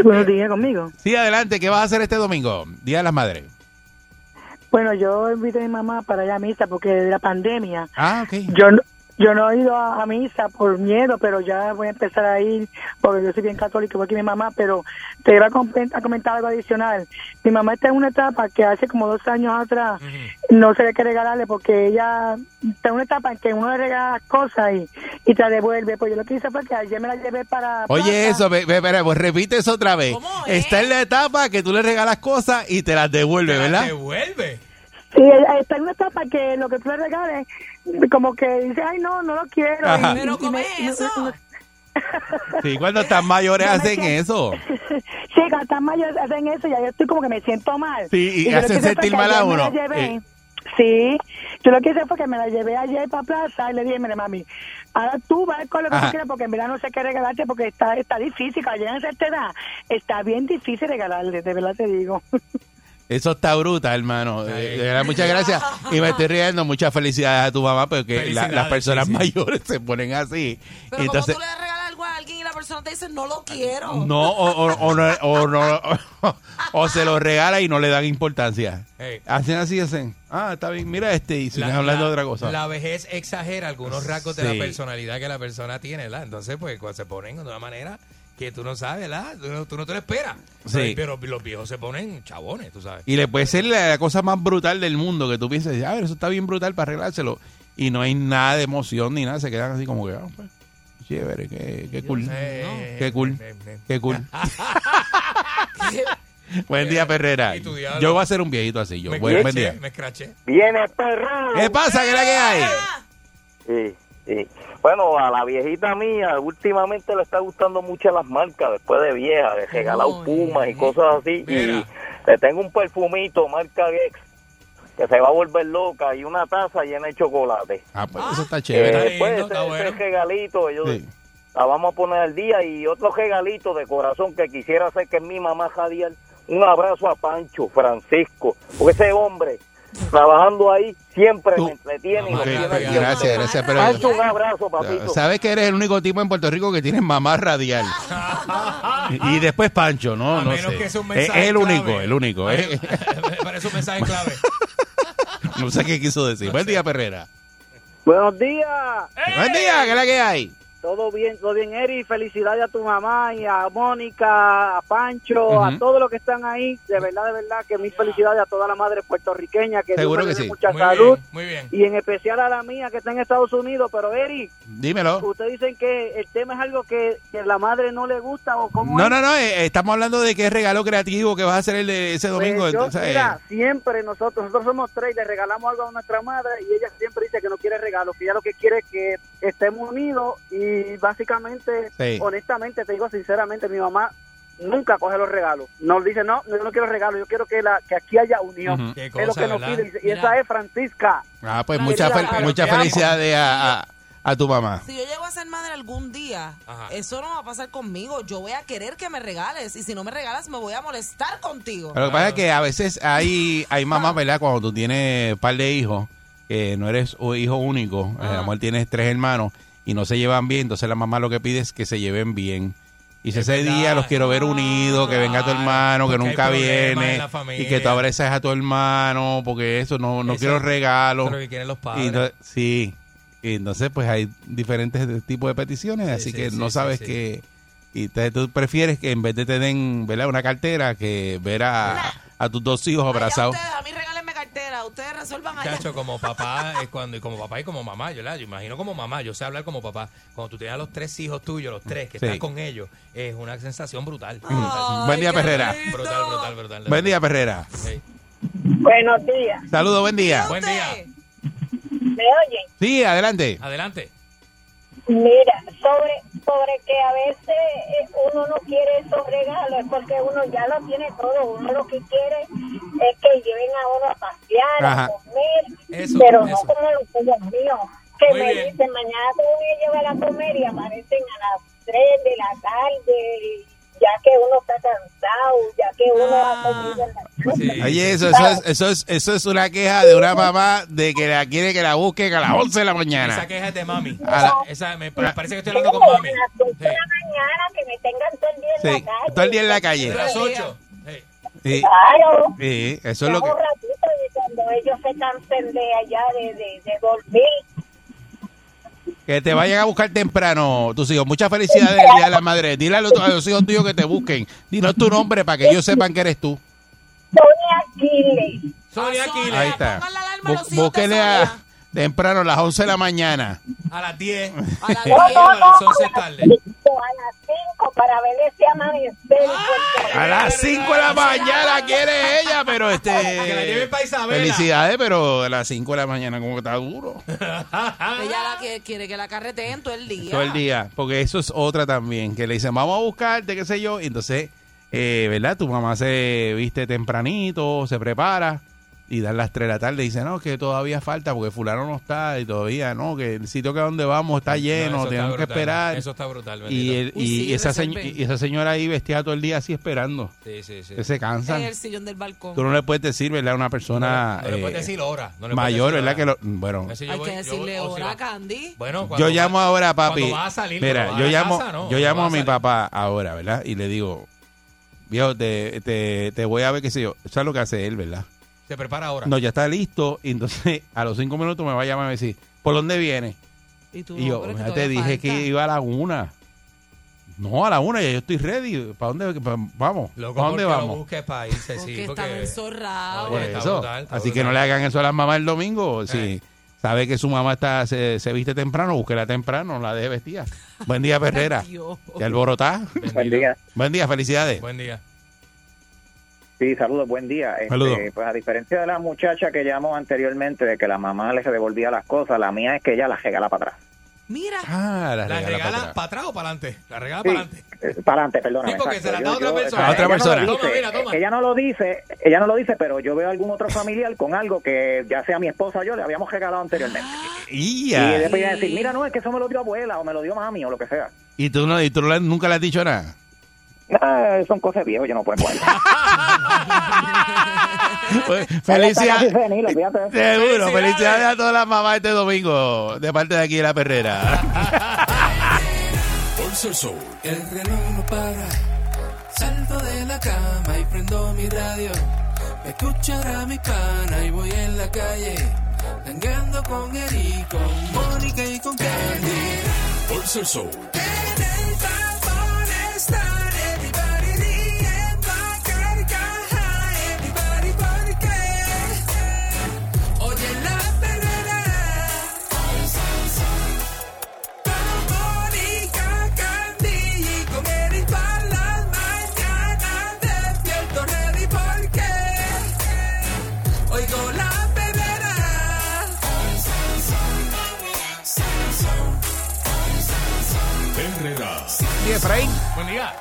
Buenos días conmigo. Sí, adelante, ¿qué vas a hacer este domingo? Día de las Madres. Bueno, yo invité a mi mamá para ir a misa porque de la pandemia. Ah, ok. Yo no, yo no he ido a, a misa por miedo, pero ya voy a empezar a ir porque yo soy bien católico, igual que mi mamá, pero te iba a, com- a comentar algo adicional. Mi mamá está en una etapa que hace como dos años atrás no sé qué regalarle porque ella está en una etapa en que uno le regala las cosas y, y te la devuelve. Pues yo lo que hice fue que ayer me la llevé para... Oye, Plaza. eso, ve, ve, espera, pues repite eso otra vez. ¿Cómo es? Está en la etapa que tú le regalas cosas y te las devuelve, Te ¿verdad? devuelve. Sí, está en una etapa que lo que tú le regales, como que dice, ay, no, no lo quiero. Ajá. Y- Pero y ¿cómo me- es y- eso? Sí, cuando están mayores No hacen siento- eso. Sí, cuando están mayores hacen eso y ya yo estoy como que me siento mal. Sí, y lo hacen sentir mal a ayer me la uno. llevé. Eh. Sí, yo lo que hice fue que me la llevé ayer para plaza y le dije, mire mami, ahora tú vas con lo que Ajá. tú quieras porque en verdad no sé qué regalarte porque está está difícil, cuando llegan a esta edad, está bien difícil regalarle, de verdad te digo. Eso está brutal, hermano. Eh, muchas gracias. Y me estoy riendo. Muchas felicidades a tu mamá porque la- las personas sí, sí. mayores se ponen así. Pero Entonces, como tú le regalas algo a alguien y la persona te dice, no lo quiero. no, o, o- o no, o no- o se lo regala y no le dan importancia. Hacen así, hacen. Ah, está bien, mira este. Y siguen La- hablando la- de otra cosa. La vejez exagera algunos rasgos de la personalidad que la persona tiene, ¿verdad? Entonces, pues, cuando se ponen de una manera que tú no sabes, ¿verdad? Tú no, tú no te lo esperas. Sí. Pero los viejos se ponen chabones, tú sabes. Y le puede ser la cosa más brutal del mundo que tú pienses, a ver, eso está bien brutal para arreglárselo. Y no hay nada de emoción ni nada, se quedan así como que, ah, pues, chévere, qué, qué cool. Eh, Qué cool. Qué cool. Buen día, Perrera. Yo voy a ser un viejito así, yo. Me Buen, buen día. me escraché. Viene perro. ¿Qué pasa? ¿Qué es la que hay? Sí, sí. Bueno, a la viejita mía últimamente le está gustando mucho las marcas después de vieja, de regalado pumas y cosas así. Mira. Y le tengo un perfumito marca Gex que se va a volver loca y una taza llena de chocolate. Ah, pues eso está Eh, chévere. lindo, pues, está ese, bueno. ese regalito, yo Sí. la vamos a poner al día y otro regalito de corazón que quisiera hacer que es mi mamá Jadiel. Un abrazo a Pancho, Francisco, porque ese hombre trabajando ahí siempre Tú- me entretiene y me tiene gracias, gracias. Pero, Pancho, un abrazo, papito. Sabes que eres el único tipo en Puerto Rico que tiene mamá radial. y después Pancho, ¿no? A no menos sé. que sea un es mensaje el único, el único. ¿eh? Me parece un mensaje clave. no sé qué quiso decir. Buen día, Perrera. Buenos días. Buen día, ¿qué es la que hay? Todo bien, todo bien, Eri. Felicidades a tu mamá y a Mónica, a Pancho, a todos los que están ahí. De verdad, de verdad, que mis felicidades a toda la madre puertorriqueña. Que Seguro que sí. mucha Muy salud. bien, muy bien. Y en especial a la mía que está en Estados Unidos. Pero, Eri, Dímelo. ustedes dicen que el tema es algo que, que la madre no le gusta o cómo No, es? no, no, eh, estamos hablando de qué regalo creativo que vas a hacer el de ese Pues domingo. yo, entonces, mira, eh, siempre nosotros, nosotros somos tres, le regalamos algo a nuestra madre y ella siempre dice que no quiere regalo, que ella lo que quiere es que estemos unidos y básicamente, Sí. honestamente, te digo sinceramente, mi mamá nunca coge los regalos. Nos dice, no, yo no quiero regalos, yo quiero que, la, que aquí haya unión. Es lo que nos ¿verdad? pide y- Mira. esa es Francisca. ah, pues muchas fel- felicidades a, a, a tu mamá. Si yo llego a ser madre algún día, Ajá. eso no va a pasar conmigo. Yo voy a querer que me regales. Y si no me regalas, me voy a molestar contigo. Pero lo que pasa es que a veces hay, hay mamás, ¿verdad? Cuando tú tienes un par de hijos, que no eres un hijo único, eh, a lo mejor tienes tres hermanos y no se llevan bien, entonces la mamá lo que pide es que se lleven bien. Y si Es ese verdad. día los quiero ver unidos, que venga tu hermano, que nunca viene, la familia. y que tú abraces a tu hermano, porque eso no, no Eso- quiero regalos. Lo que quieren los Y padres. entonces- sí, y entonces pues hay diferentes de- tipos de peticiones, Sí, así sí, que sí, no sabes sí. que... Y entonces tú prefieres que en vez de te den ¿verdad? una cartera, que ver a, a tus dos hijos abrazados. Ustedes resuelvan allá. Chacho, como papá, es cuando, y como papá y como mamá, yo, la- yo imagino como mamá, yo sé hablar como papá. Cuando tú tienes a los tres hijos tuyos, los tres, que Sí. estás con ellos, es una sensación brutal. Ay, Buen día, Perrera. Brutal, brutal, brutal. Buen día, Perrera. Sí. Buenos días. Saludos, buen día. Buen día. ¿Me oyen? Sí, adelante. Adelante. Mira, sobre sobre que a veces eh, uno no quiere esos regalos, es porque uno ya lo tiene todo. Uno lo que quiere es que lleven a uno a pasear, Ajá. a comer, Eso, pero eso. no como los tuyos míos, que Muy me bien. dicen mañana te voy a llevar a comer y aparecen a las 3 de la tarde, ya que uno está cansado, ya que uno en la Sí. Oye, eso, eso, es, eso, es, eso es una queja de una mamá de que la quiere que la busquen a las 11 de la Esa mañana. queja es de mami. A la- Esa, me, parece que estoy hablando con mami. A las 5 Sí. de la mañana que me tengan todo el día en Sí, la calle. todo el día en la calle. De las ocho. Sí. Sí, Claro. sí, eso es lo que... un ratito y cuando ellos se cansen de allá de, de, de dormir. Que te vayan a buscar temprano tus hijos. Muchas felicidades el Día de la Madre. Dile a los, a los hijos tuyos que te busquen. Dinos tu nombre para que ellos sepan que eres tú. Sonia Aquiles. Sonia Aquiles. Ahí está. De Búsquenle a, temprano a las 11 de la mañana. A las 10. A las Sí, 10. a las 11 es tarde. A las 5 para ver ese amanecer. A las 5 de la mañana quiere ella, pero este... Que la lleven pa' Isabela. Felicidades, pero a las 5 de la mañana como que está duro. Ella la que quiere que la carreteen todo el día. Todo el día. Porque eso es otra también. Que le dicen, vamos a buscarte, qué sé yo. Y entonces, eh, ¿verdad? Tu mamá se viste tempranito, se prepara. Y dan las 3 de la tarde y dicen, no, que todavía falta porque fulano no está y todavía, no, que el sitio que a donde vamos está lleno, No, eso tenemos que esperar. Eso está brutal, Y, bendito. el- Uy, y sí, esa, y señora ahí vestida todo el día así esperando. Sí, sí, sí. Que se cansan. En el sillón del balcón. Tú no le puedes decir, ¿verdad? A una persona No le puedes eh, decir hora. no le puedes mayor, decir ¿verdad? hora. Que lo, bueno, yo Hay voy- que yo- decirle o si hora, va- Candy. Bueno, yo cuando llamo va- ahora, papi. Cuando vas a salir, Mira, yo a llamo, casa, ¿no? yo llamo a mi papá ahora, ¿verdad? Y le digo, viejo, te, te, te voy a ver qué sé yo. ¿Sabes lo que hace él, verdad? Se prepara ahora. No, ya está listo. Y entonces a los cinco minutos me va a llamar y me decir, ¿por dónde viene? Y tú, Y yo, ya te dije falta. que iba a la una. No, a la una, ya yo estoy ready. ¿Para dónde pa- vamos? Loco, ¿Para dónde porque lo vamos? busques para irse, sí. Porque Oye, está eso. brutal, está Así que no le hagan eso a las mamás el domingo. Si Eh. sabe que su mamá está se, se viste temprano, búsquela temprano, no la deje vestida. Buen día, Perrera. ¿Y alborotá? Buen día. Buen día, felicidades. Buen día. Sí, saludos, buen día. Este, Saludos. Pues a diferencia de la muchacha que llamó anteriormente de que la mamá le devolvía las cosas, la mía es que ella las regala para atrás. Mira, Ah, la, ¿La regala regala para atrás. para atrás o para adelante? La regala Sí, para adelante. eh, para adelante, perdona. Sí, porque se la da a otra persona. A otra persona. Toma, mira, toma. Ella no lo dice, ella no lo dice, pero yo veo algún otro familiar con algo que ya sea mi esposa o yo le habíamos regalado anteriormente. Y ¡Ya! después iba a decir, mira, no, es que eso me lo dio abuela o me lo dio mami o lo que sea. ¿Y tú, no, y tú nunca le has dicho nada? Ah, son cosas viejas, yo no puedo poner. Pues, Felicidades. está. Seguro, Felicidades. a todas las mamás este domingo, de parte de aquí de la perrera. Sol Soul, el reloj no para. Salto de la cama y prendo mi radio. Me escuchará mi pana y voy en la calle. Tangando con Eric, con Mónica y con Candy. Por Sol Soul. En el tapón están Efraín. Buen día.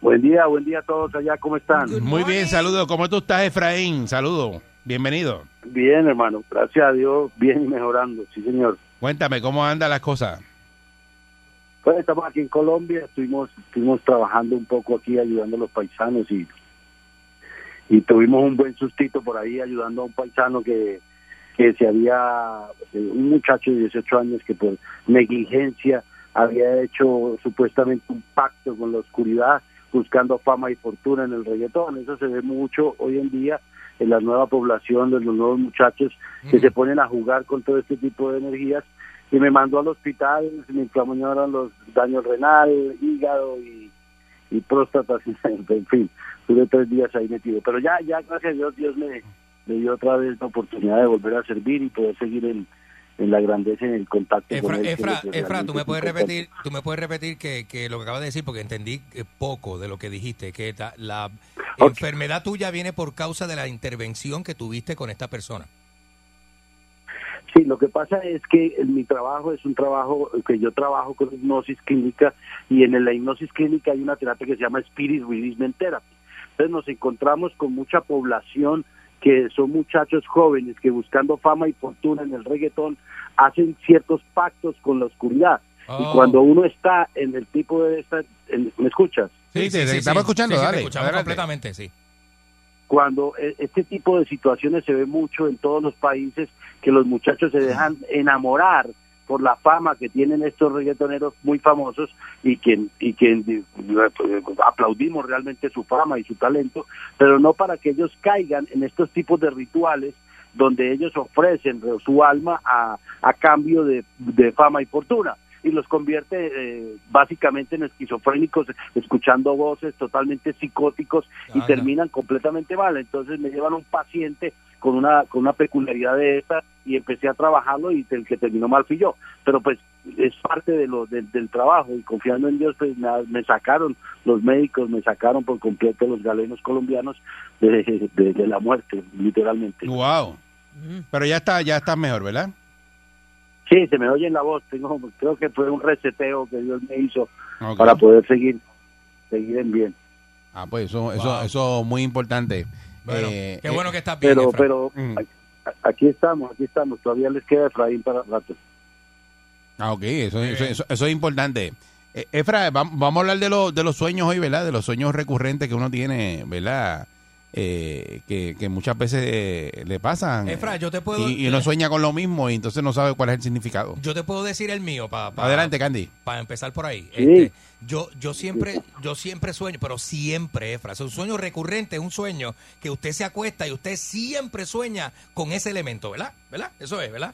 Buen día, buen día a todos allá, ¿cómo están? Muy bien, saludos. ¿Cómo tú estás, Efraín? Saludos. Bienvenido. Bien, hermano, gracias a Dios, bien y mejorando, sí señor. Cuéntame, ¿cómo andan las cosas? Pues estamos aquí en Colombia, estuvimos, estuvimos trabajando un poco aquí ayudando a los paisanos y, y tuvimos un buen sustito por ahí ayudando a un paisano que, que se había, eh, un muchacho de 18 años que por negligencia había hecho supuestamente un pacto con la oscuridad buscando fama y fortuna en el reggaetón. Eso se ve mucho hoy en día en la nueva población de los nuevos muchachos que se ponen a jugar con todo este tipo de energías y me mandó al hospital, me inflamaron los daños renal, hígado y, y próstata, en fin, tuve tres días ahí metido. Pero ya, ya gracias a Dios, Dios me, me dio otra vez la oportunidad de volver a servir y poder seguir en, en la grandeza, en el contacto con Efra, él. que Efra, Efra, tú me es puedes repetir, tú me puedes repetir que, que lo que acabas de decir porque entendí eh, poco de lo que dijiste, que la enfermedad tuya viene por causa de la intervención que tuviste con esta persona. Sí, lo que pasa es que mi trabajo es un trabajo que yo trabajo con hipnosis clínica y en la hipnosis clínica hay una terapia que se llama Spirit Releasement Therapy. Entonces nos encontramos con mucha población que son muchachos jóvenes que buscando fama y fortuna en el reggaetón hacen ciertos pactos con la oscuridad. Oh. Y cuando uno está en el tipo de esta, en- ¿me escuchas? Sí, te, te estamos escuchando, Sí, sí, te dale. escuchamos completamente, sí. cuando eh, este tipo de situaciones se ve mucho en todos los países que los muchachos se dejan enamorar por la fama que tienen estos reggaetoneros muy famosos y que y que eh, aplaudimos realmente su fama y su talento, pero no para que ellos caigan en estos tipos de rituales donde ellos ofrecen su alma a, a cambio de, de fama y fortuna y los convierte eh, básicamente en esquizofrénicos, escuchando voces totalmente psicóticos y terminan completamente mal. Entonces me llevan un paciente con una con una peculiaridad de esta y empecé a trabajarlo y el que terminó mal fui yo. Pero pues es parte de lo del- del trabajo y confiando en Dios pues me, me sacaron los médicos, me sacaron por completo los galenos colombianos de, de- de la muerte, literalmente. Wow. Pero ya está, ya está mejor, ¿verdad? Sí, se me oye en la voz. Tengo, creo que fue un reseteo que Dios me hizo para poder seguir seguir en bien. Ah, pues eso, eso, eso muy importante. Bueno, Eh, qué eh, bueno que estás bien, Pero, pero Mm. aquí estamos, aquí estamos. Todavía les queda Efraín para rato. Ah, ok, eso, eso, eso- eso es importante. Eh, Efra, vam- vamos a hablar de, los de los sueños hoy, ¿verdad? De los sueños recurrentes que uno tiene, ¿verdad? Eh, que, que muchas veces eh, le pasan. Efra, yo te puedo- Y, y uno sueña con lo mismo y entonces no sabe cuál es el significado. Yo te puedo decir el mío para Adelante, Candy. para empezar por ahí. Sí. Este, yo, yo siempre, yo siempre sueño, pero siempre, Efra, es un sueño recurrente, es un sueño que usted se acuesta y usted siempre sueña con ese elemento, ¿verdad? ¿Verdad? Eso es, ¿verdad?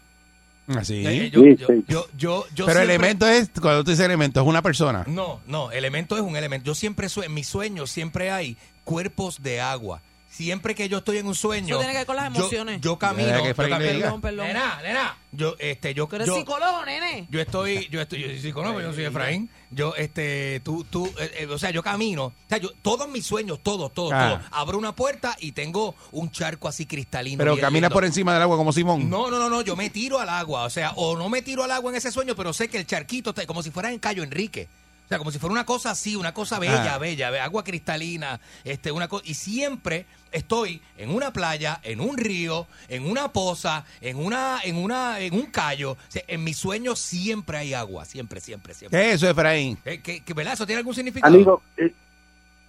Así. Eh, yo, Sí, yo, sí. yo, yo, yo Pero siempre- elemento es, cuando tú dices elemento, es una persona. No, no, elemento es un elemento. Yo siempre sueño, en mis sueños siempre hay cuerpos de agua. Siempre que yo estoy en un sueño. Eso tiene que ver con las yo- emociones. Yo, camino. Yo camino. Perdón, perdón. Nena, nena. Yo, este, yo, Tú eres yo- psicólogo, nene. yo estoy, yo estoy, yo soy psicólogo, yo no soy Efraín. Yo, este, tú, tú, eh, eh, o sea, yo camino. O sea, yo, todos mis sueños, todos, todos, Ah. todos. Abro una puerta y tengo un charco así cristalino. Pero camina por encima del agua como Simón. No, no, no, no, yo me tiro al agua, o sea, o no me tiro al agua en ese sueño, pero sé que el charquito está como si fuera en Cayo Enrique. Sea, como si fuera una cosa así, una cosa bella, Ah. bella, be- agua cristalina, este, una cosa, y siempre estoy en una playa, en un río, en una poza, en una, en una, en un callo. O sea, en mis sueños siempre hay agua, siempre, siempre, siempre. ¿Qué es eso, Efraín? Eh, ¿qué- qué- ¿Verdad? ¿Eso tiene algún significado? Amigo, eh,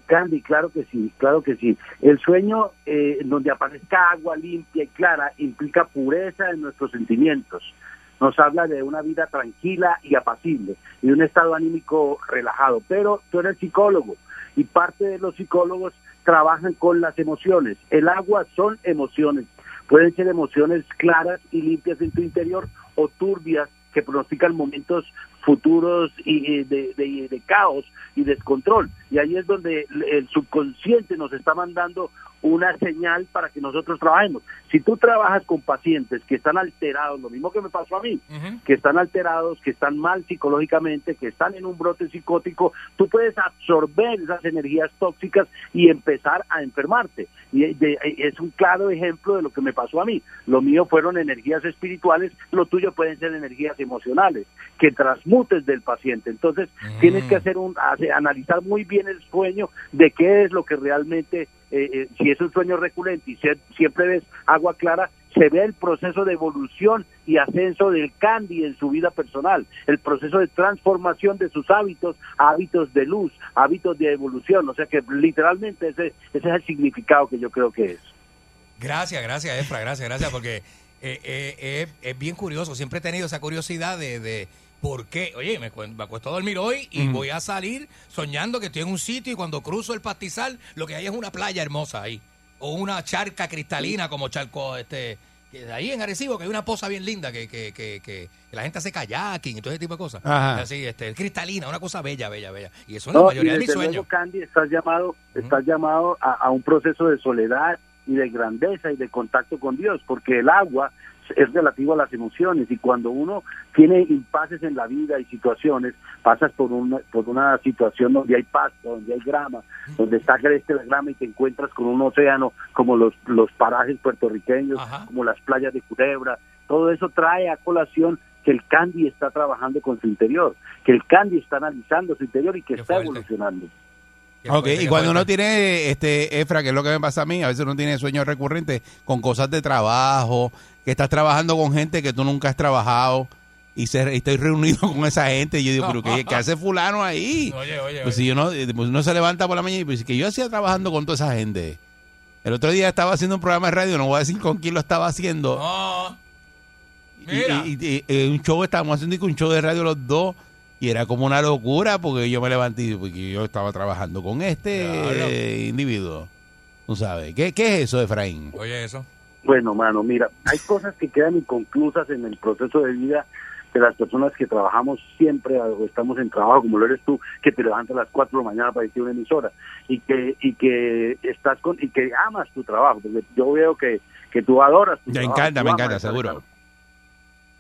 Candy, claro que sí, claro que sí. El sueño eh, donde aparezca agua limpia y clara implica pureza en nuestros sentimientos. Nos habla de una vida tranquila y apacible y un estado anímico relajado. Pero tú eres psicólogo y parte de los psicólogos trabajan con las emociones. El agua son emociones. Pueden ser emociones claras y limpias en tu interior o turbias que pronostican momentos futuros y de, de- caos y descontrol. Y ahí es donde el subconsciente nos está mandando una señal para que nosotros trabajemos. Si tú trabajas con pacientes que están alterados, lo mismo que me pasó a mí, que están alterados, que están mal psicológicamente, que están en un brote psicótico, tú puedes absorber esas energías tóxicas y empezar a enfermarte. Y de- es un claro ejemplo de lo que me pasó a mí. Lo mío fueron energías espirituales, lo tuyo pueden ser energías emocionales, que transmutes del paciente. Entonces, tienes que hacer un hace- analizar muy bien el sueño de qué es lo que realmente eh, eh, si es un sueño recurrente y siempre ves agua clara, se ve el proceso de evolución y ascenso del Candy en su vida personal, el proceso de transformación de sus hábitos a hábitos de luz, hábitos de evolución. O sea que literalmente ese, ese es el significado que yo creo que es. Gracias, gracias, Efra, gracias, gracias, porque eh, eh, eh, es bien curioso. Siempre he tenido esa curiosidad de por qué. Oye, me, me acuesto a dormir hoy y voy a salir soñando que estoy en un sitio y cuando cruzo el pastizal, lo que hay es una playa hermosa ahí. O una charca cristalina como charco, este. que Ahí en Arecibo, que hay una poza bien linda que, que, que, que- que la gente hace kayaking y todo ese tipo de cosas. Ajá. Así, este, cristalina, una cosa bella, bella, bella. Y eso es la No, y mayoría de mis sueños. Candy, estás llamado, estás llamado a, a un proceso de soledad y de grandeza y de contacto con Dios, porque el agua es relativo a las emociones y cuando uno tiene impases en la vida y situaciones, pasas por una, por una situación donde hay pasto, donde hay grama, donde está creste la grama y te encuentras con un océano como los, los parajes puertorriqueños, como las playas de Culebra, todo eso trae a colación que el Candy está trabajando con su interior, que el Candy está analizando su interior y que está evolucionando. Ok, y cuando uno tiene, este, Efra, que es lo que me pasa a mí, a veces uno tiene sueños recurrentes con cosas de trabajo, que estás trabajando con gente que tú nunca has trabajado y, se, y estoy reunido con esa gente y yo digo, pero ¿qué, qué hace fulano ahí? Oye, oye, Pues si uno, eh, pues uno se levanta por la mañana y pues que yo hacía trabajando con toda esa gente. El otro día estaba haciendo un programa de radio, no voy a decir con quién lo estaba haciendo. No. Y- Y, y- y un show, estábamos haciendo un show de radio los dos. Y era como una locura porque yo me levanté y porque yo estaba trabajando con este Claro. eh, individuo. Tú sabes. ¿Qué, ¿Qué es eso, Efraín? Oye, eso. Bueno, mano, mira, hay cosas que quedan inconclusas en el proceso de vida de las personas que trabajamos siempre o estamos en trabajo, como lo eres tú, que te levantas a las 4 de la mañana para irte a una emisora y que y que estás con y que amas tu trabajo, porque yo veo que, que tú adoras tu Me trabajo, encanta, tú me encanta, seguro.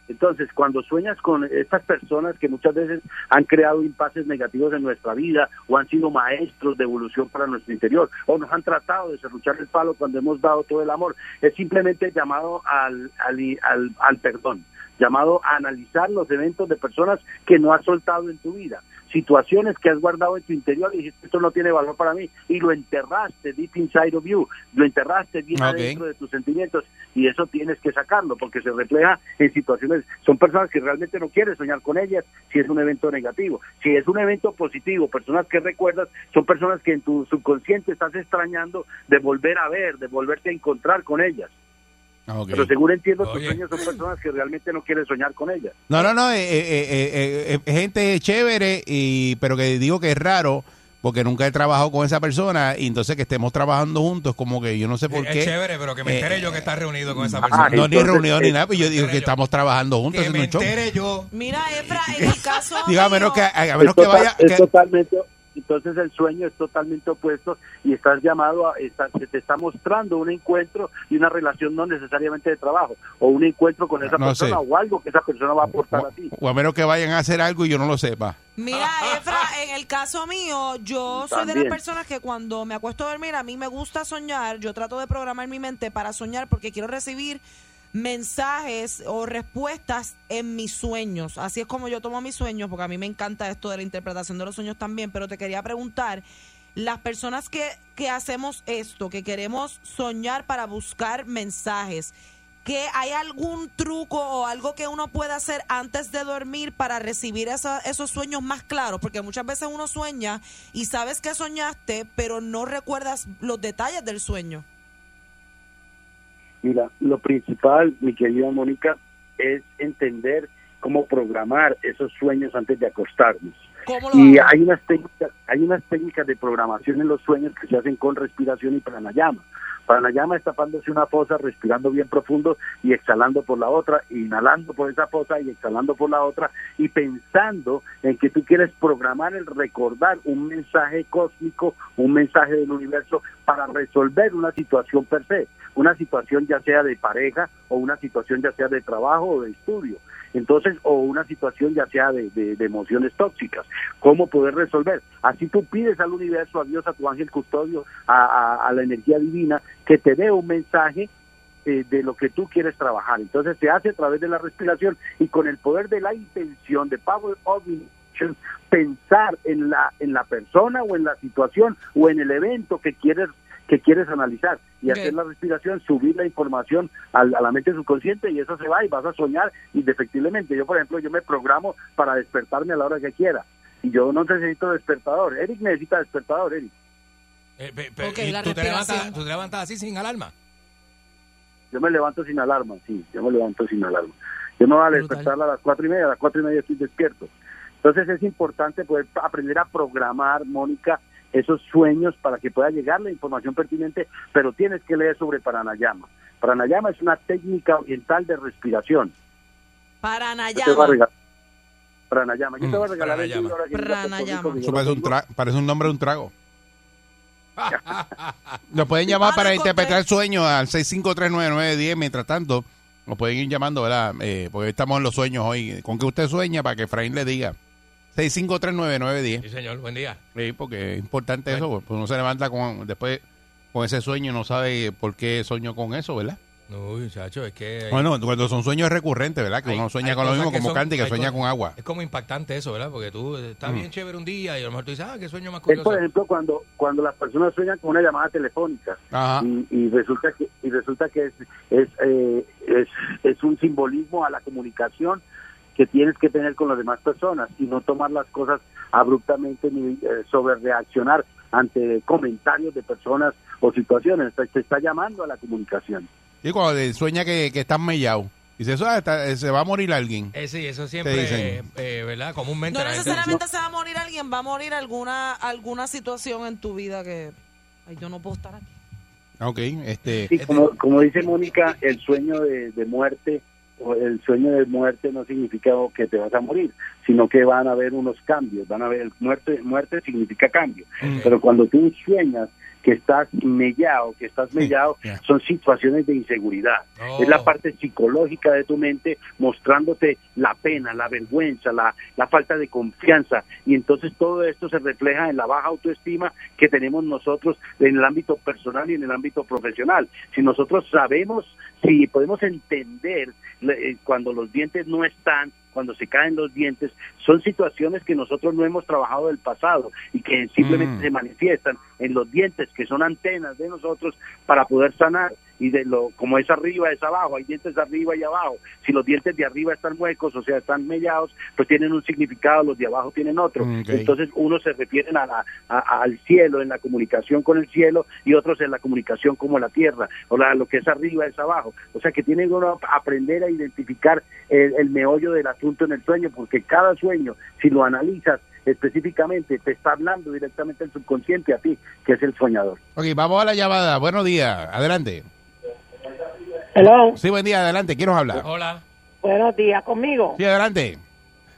Entonces, cuando sueñas con estas personas que muchas veces han creado impases negativos en nuestra vida o han sido maestros de evolución para nuestro interior o nos han tratado de serruchar el palo cuando hemos dado todo el amor, es simplemente llamado al, al, al, al perdón, llamado a analizar los eventos de personas que no has soltado en tu vida. Situaciones que has guardado en tu interior y dijiste, esto no tiene valor para mí, y lo enterraste deep inside of you, lo enterraste bien adentro de tus sentimientos, y eso tienes que sacarlo, porque se refleja en situaciones, son personas que realmente no quieres soñar con ellas si es un evento negativo. Si es un evento positivo, personas que recuerdas, son personas que en tu subconsciente estás extrañando de volver a ver, de volverte a encontrar con ellas. Ah. Pero según entiendo, tus Oye. sueños son personas que realmente no quieres soñar con ellas. No, no, no, eh, eh, eh, eh, eh, gente chévere, y, pero que digo que es raro porque nunca he trabajado con esa persona y entonces que estemos trabajando juntos, como que yo no sé por Es qué. chévere, pero que me Eh, entere yo que estás reunido con esa Ah, persona. no, ni reunido ni nada, pues yo digo que yo. estamos trabajando juntos. Que me show. entere yo. Mira, Efra, en el caso Digo, a menos que, a menos es, que total- vaya. es que- totalmente entonces el sueño es totalmente opuesto y estás llamado a está- se te está mostrando un encuentro y una relación no necesariamente de trabajo o un encuentro con esa No persona sé. o algo que esa persona va a aportar a ti o a menos que vayan a hacer algo y yo no lo sepa. Mira, Efra, en el caso mío, yo soy de las personas que cuando me acuesto a dormir, a mí me gusta soñar. Yo trato de programar mi mente para soñar porque quiero recibir mensajes o respuestas en mis sueños. Así es como yo tomo mis sueños, porque a mí me encanta esto de la interpretación de los sueños también. Pero te quería preguntar, las personas que, que hacemos esto, que queremos soñar para buscar mensajes, que hay algún truco o algo que uno pueda hacer antes de dormir para recibir esa- esos sueños más claros, porque muchas veces uno sueña y sabes que soñaste, pero no recuerdas los detalles del sueño. Mira, lo principal, mi querida Mónica, es entender cómo programar esos sueños antes de acostarnos. ¿Cómo lo Y hay unas técnicas, hay unas técnicas de programación en los sueños que se hacen con respiración y pranayama. Pranayama es tapándose una fosa, respirando bien profundo y exhalando por la otra, inhalando por esa fosa y exhalando por la otra, y pensando en que tú quieres programar el recordar un mensaje cósmico, un mensaje del universo para resolver una situación per se, una situación ya sea de pareja o una situación ya sea de trabajo o de estudio. Entonces, o una situación ya sea de, de- emociones tóxicas, ¿cómo poder resolver? Así tú pides al universo, a Dios, a tu ángel custodio, a, la energía divina, que te dé un mensaje eh, de lo que tú quieres trabajar. Entonces se hace a través de la respiración y con el poder de la intención, de Power of pensar en la, en la persona o en la situación o en el evento que quieres que quieres analizar y hacer la respiración, subir la información al- a, la mente subconsciente y eso se va y vas a soñar indefectiblemente. Yo, por ejemplo, yo me programo para despertarme a la hora que quiera y yo no necesito despertador. Eric necesita despertador, Eric. Eh, pe- pe- Ok, y la tú, te respiración. levantas, tú te levantas así sin alarma. Yo me levanto sin alarma, sí, yo me levanto sin alarma. Yo me voy a despertar a las cuatro y media, a las cuatro y media estoy despierto. Entonces es importante poder aprender a programar, Mónica, esos sueños para que pueda llegar la información pertinente, pero tienes que leer sobre Paranayama. Paranayama es una técnica oriental de respiración. Para Yo te voy a Nayama. regalar- Pranayama. Yo te voy a Mm, regalar el pranayama. libro ahora que Pranayama. Eso parece un, tra- parece un nombre de un trago. Nos pueden llamar para interpretar sueños al 6539910. Mientras tanto, nos pueden ir llamando, ¿verdad? Eh, porque estamos en los sueños hoy. ¿Con qué usted sueña? Para que Efraín le diga. 6539910. Sí, señor, buen día. Sí, porque es importante eso. Pues uno se levanta con después con ese sueño y no sabe por qué soñó con eso, ¿verdad? Uy, chacho, es que... hay- Bueno, cuando son sueños recurrentes, ¿verdad? Que hay- uno sueña con lo mismo como son- Candy, que sueña cosas- con agua. Es como impactante eso, ¿verdad? Porque tú estás Mm. bien chévere un día y a lo mejor tú dices, ah, qué sueño más Es, curioso. por ejemplo, cuando cuando las personas sueñan con una llamada telefónica Ajá. y, y resulta que y resulta que es es, eh, es es un simbolismo a la comunicación que tienes que tener con las demás personas y no tomar las cosas abruptamente ni eh, sobre reaccionar ante comentarios de personas o situaciones. Te, te está llamando a la comunicación. Y cuando sueña que, que estás mellado. Dice, eso ah, está- eh, se va a morir alguien. Eh, sí, eso siempre, dicen. eh, eh, ¿verdad? Comúnmente No necesariamente se va a morir alguien, va a morir alguna alguna situación en tu vida que... Ay, yo no puedo estar aquí. Ok, este... Y como, como dice Mónica, el sueño de, de muerte el sueño de muerte no significa que te vas a morir, sino que van a haber unos cambios, van a haber muerte, muerte significa cambio. Pero cuando tú sueñas que estás mellado, que estás mellado, son situaciones de inseguridad. Es la parte psicológica de tu mente mostrándote la pena, la vergüenza, la, la falta de confianza. Y entonces todo esto se refleja en la baja autoestima que tenemos nosotros en el ámbito personal y en el ámbito profesional. Si nosotros sabemos, si podemos entender eh, cuando los dientes no están, cuando se caen los dientes, son situaciones que nosotros no hemos trabajado del pasado y que simplemente Mm. se manifiestan en los dientes, que son antenas de nosotros para poder sanar. Y de lo como es arriba es abajo, hay dientes arriba y abajo. Si los dientes de arriba están huecos, o sea, están mellados, pues tienen un significado, los de abajo tienen otro. Ok. Entonces, unos se refieren a la, a- al cielo, en la comunicación con el cielo, y otros en la comunicación como la tierra, o la, lo que es arriba es abajo. O sea, que tienen que uno aprender a identificar el, el meollo del asunto en el sueño, porque cada sueño, si lo analizas específicamente, te está hablando directamente el subconsciente a ti, que es el soñador. Ok, vamos a la llamada. Buenos días. Adelante. Hello. Sí, buen día. Adelante. ¿Quién nos habla? Hola. Buenos días, ¿conmigo? Sí, adelante.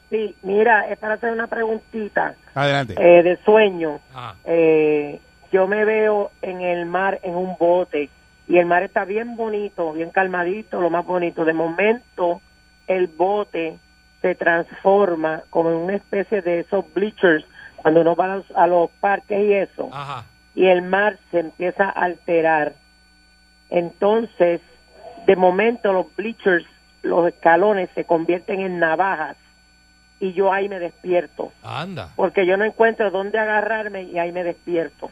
Sí, mira, es para hacer una preguntita Adelante. eh, de sueño. Ah. Eh, yo me veo en el mar en un bote y el mar está bien bonito, bien calmadito, lo más bonito. De momento, el bote se transforma como en una especie de esos bleachers cuando uno va a los, a los parques y eso. Ajá. y el mar se empieza a alterar. Entonces, de momento los bleachers, los escalones se convierten en navajas y yo ahí me despierto, Anda. porque yo no encuentro dónde agarrarme y ahí me despierto.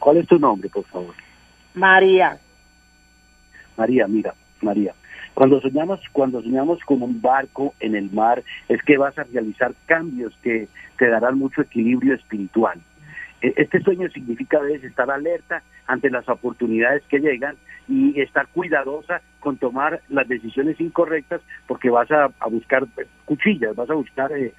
¿Cuál es tu nombre, por favor? María, María, mira, María. Cuando soñamos, cuando soñamos con un barco en el mar, es que vas a realizar cambios que te darán mucho equilibrio espiritual. E- Este sueño significa debes estar alerta ante las oportunidades que llegan y estar cuidadosa con tomar las decisiones incorrectas porque vas a, a buscar eh, cuchillas, vas a buscar eh,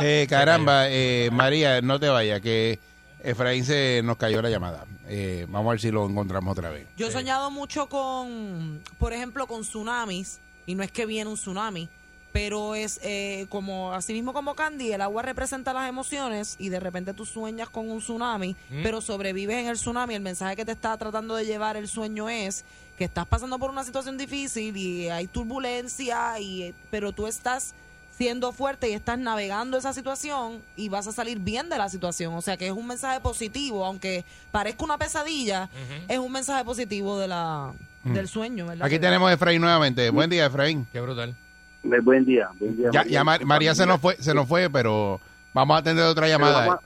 Eh, caramba, eh, María, no te vayas, que Efraín se nos cayó la llamada. Eh, vamos a ver si lo encontramos otra vez. Yo he soñado mucho con, por ejemplo, con tsunamis, y no es que viene un tsunami, pero es eh, como, así mismo como Candy, el agua representa las emociones y de repente tú sueñas con un tsunami, Mm. pero sobrevives en el tsunami. El mensaje que te está tratando de llevar el sueño es que estás pasando por una situación difícil y hay turbulencia, y, pero tú estás siendo fuerte y estás navegando esa situación y vas a salir bien de la situación. O sea que es un mensaje positivo, aunque parezca una pesadilla, es un mensaje positivo de la, Mm. del sueño, ¿verdad? Aquí tenemos a Efraín nuevamente. Buen día, Efraín. Qué brutal. Eh, buen día, buen día. Ya, ya Mar- María se nos fue, se nos fue, pero vamos a atender otra llamada.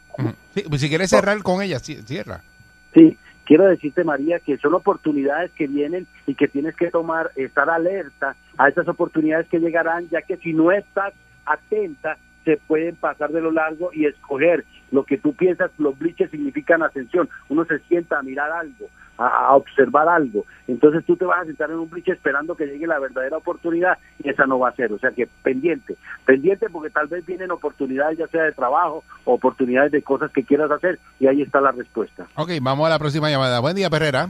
Sí, pues si quieres cerrar con ella, ci- cierra. Sí, quiero decirte, María, que son oportunidades que vienen y que tienes que tomar, estar alerta a esas oportunidades que llegarán, ya que si no estás atenta, se pueden pasar de lo largo y escoger lo que tú piensas, los bliches significan ascensión. Uno se sienta a mirar algo, a, a observar algo. Entonces tú te vas a sentar en un bliche esperando que llegue la verdadera oportunidad y esa no va a ser. O sea que pendiente, pendiente porque tal vez vienen oportunidades ya sea de trabajo o oportunidades de cosas que quieras hacer y ahí está la respuesta. Ok, vamos a la próxima llamada. Buen día, Perrera.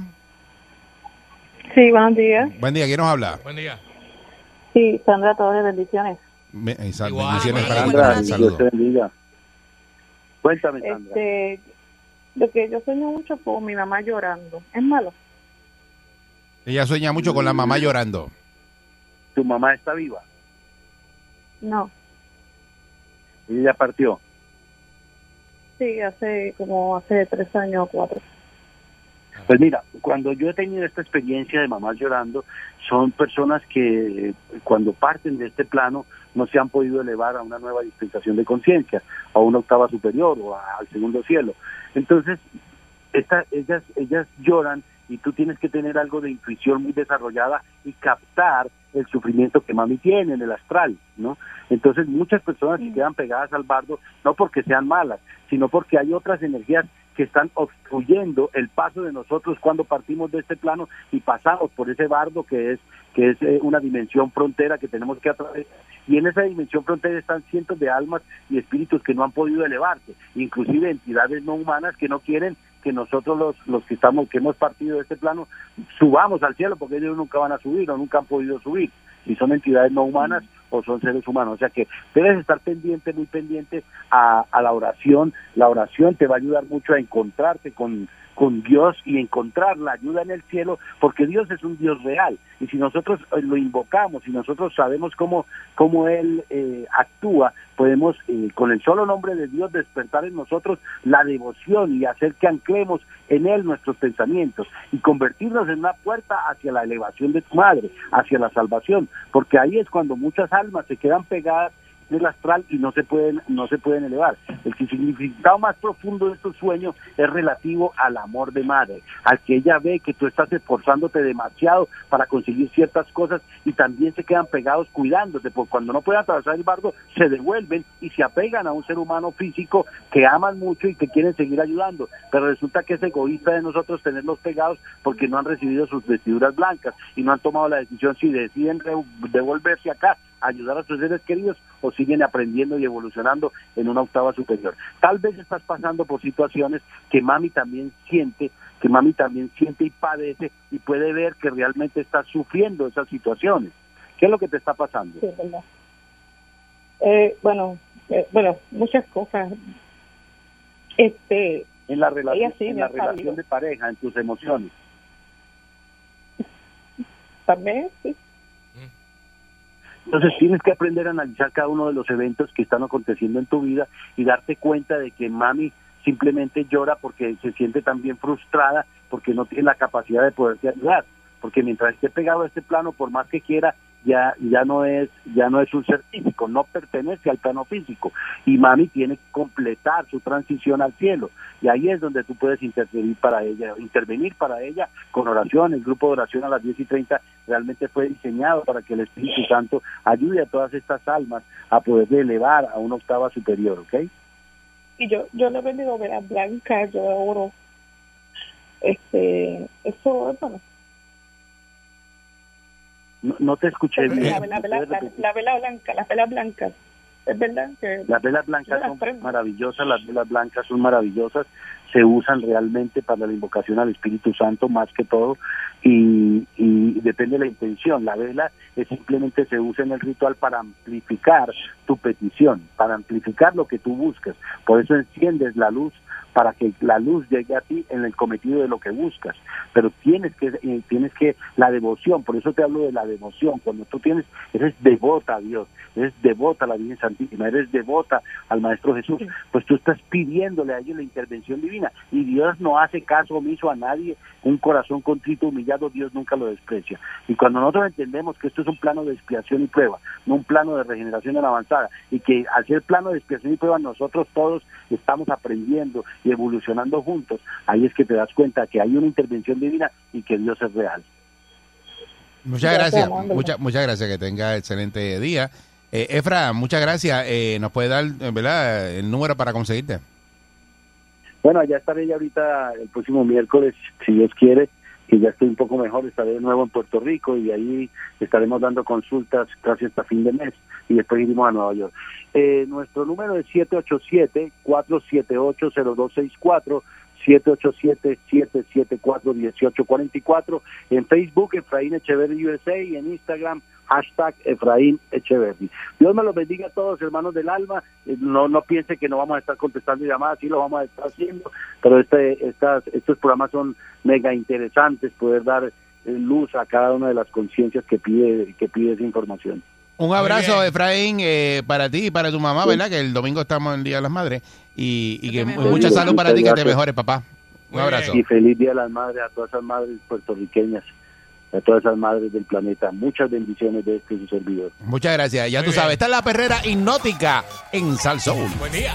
Sí, buenos días. Buen día, ¿quién nos habla? Buen día. Sí, Sandra Torres, bendiciones. Me- sal- Igual, bendiciones para ti. Sandra, Saludos. Dios te bendiga. Cuéntame, Sandra. Este, lo que yo sueño mucho con mi mamá llorando. ¿Es malo? Ella sueña mucho con la mamá llorando. ¿Tu mamá está viva? No. Ella ya partió. Sí, hace como hace tres años o cuatro. Pues mira, cuando yo he tenido esta experiencia de mamás llorando, son personas que eh, cuando parten de este plano no se han podido elevar a una nueva dispensación de conciencia, a una octava superior o a- al segundo cielo. Entonces, esta- ellas, ellas lloran y tú tienes que tener algo de intuición muy desarrollada y captar el sufrimiento que mami tiene en el astral, ¿no? Entonces muchas personas se quedan pegadas al bardo no porque sean malas, sino porque hay otras energías que están obstruyendo el paso de nosotros cuando partimos de este plano y pasamos por ese bardo que es que es eh, una dimensión frontera que tenemos que atravesar. Y en esa dimensión frontera están cientos de almas y espíritus que no han podido elevarse, inclusive entidades no humanas que no quieren que nosotros los, los que estamos que hemos partido de este plano subamos al cielo porque ellos nunca van a subir o nunca han podido subir. Si son entidades no humanas o son seres humanos. O sea que debes estar pendiente, muy pendiente a, a la oración. La oración te va a ayudar mucho a encontrarte con, con Dios y encontrar la ayuda en el cielo, porque Dios es un Dios real. Y si nosotros eh, lo invocamos, y nosotros sabemos cómo, cómo Él eh, actúa, podemos eh, con el solo nombre de Dios despertar en nosotros la devoción y hacer que anclemos en Él nuestros pensamientos y convertirnos en una puerta hacia la elevación de tu madre, hacia la salvación, porque ahí es cuando muchas almas se quedan pegadas en el astral y no se pueden no se pueden elevar. El significado más profundo de estos sueños es relativo al amor de madre, al que ella ve que tú estás esforzándote demasiado para conseguir ciertas cosas y también se quedan pegados cuidándote, porque cuando no pueden atravesar el bardo se devuelven y se apegan a un ser humano físico que aman mucho y que quieren seguir ayudando, pero resulta que es egoísta de nosotros tenerlos pegados porque no han recibido sus vestiduras blancas y no han tomado la decisión si deciden devolverse acá ayudar a sus seres queridos o siguen aprendiendo y evolucionando en una octava superior. Tal vez estás pasando por situaciones que mami también siente, que mami también siente y padece y puede ver que realmente estás sufriendo esas situaciones. ¿Qué es lo que te está pasando? Sí, verdad. Eh, bueno, eh, bueno, muchas cosas. Este, En la relación, sí en la relación sabido. de pareja, en tus emociones. también, sí. Entonces tienes que aprender a analizar cada uno de los eventos que están aconteciendo en tu vida y darte cuenta de que mami simplemente llora porque se siente también frustrada porque no tiene la capacidad de poderte ayudar. Porque mientras esté pegado a este plano, por más que quiera, ya, ya no es, ya no es un ser físico, no pertenece al plano físico. Y mami tiene que completar su transición al cielo. Y ahí es donde tú puedes intervenir para ella, intervenir para ella con oración. El grupo de oración a las 10 y 30 realmente fue diseñado para que el Espíritu Santo ayude a todas estas almas a poder elevar a una octava superior, ¿ok? Y yo, yo le he vendido velas blancas, yo oro. Este, eso, bueno, No, no te escuché bien. la, vela- la, la vela blanca, las velas blancas. Es verdad que Las velas blancas las son prendo. maravillosas, las velas blancas son maravillosas, se usan realmente para la invocación al Espíritu Santo más que todo y, y depende de la intención. La vela es simplemente se usa en el ritual para amplificar tu petición, para amplificar lo que tú buscas. Por eso enciendes la luz para que la luz llegue a ti en el cometido de lo que buscas. Pero tienes que, eh, tienes que, la devoción, por eso te hablo de la devoción, cuando tú tienes, eres devota a Dios, eres devota a la Virgen Santísima, eres devota al Maestro Jesús, pues tú estás pidiéndole a ellos la intervención divina y Dios no hace caso omiso a nadie, un corazón contrito, humillado, Dios nunca lo desprecia. Y cuando nosotros entendemos que esto es un plano de expiación y prueba, no un plano de regeneración en avanzada, y que al ser plano de expiación y prueba nosotros todos estamos aprendiendo y evolucionando juntos, ahí es que te das cuenta que hay una intervención divina y que Dios es real. Muchas Gracias, muchas muchas gracias, que tenga excelente día. Eh, Efra, muchas gracias. Eh, ¿Nos puede dar eh, ¿verdad? el número para conseguirte? Bueno, allá estaré ya ahorita el próximo miércoles, si Dios quiere, que ya estoy un poco mejor, estaré de nuevo en Puerto Rico y ahí estaremos dando consultas casi hasta fin de mes y después iremos a Nueva York. Eh, nuestro número es 787-478-0264, 787-774-1844, en Facebook Efraín Echeverry USA y en Instagram hashtag Efraín Echeverry. Dios me los bendiga a todos, hermanos del alma. Eh, No, no piense que no vamos a estar contestando llamadas, sí lo vamos a estar haciendo, pero este, estas, estos programas son mega interesantes, poder dar eh, luz a cada una de las conciencias que pide, que pide esa información. Un abrazo, Efraín, eh, para ti y para tu mamá, ¿verdad? Que el domingo estamos en el Día de las Madres. Y, y que mucha salud para ti, que te mejores, papá. Un abrazo. Y feliz Día de las Madres a todas esas madres puertorriqueñas, a todas esas madres del planeta. Muchas bendiciones de este su servidor. Muchas gracias. Ya tú sabes, esta es la perrera hipnótica en Salsoul. Buen día.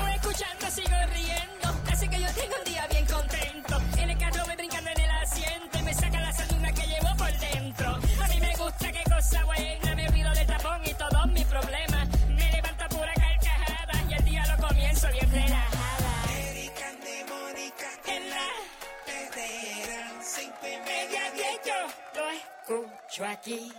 D.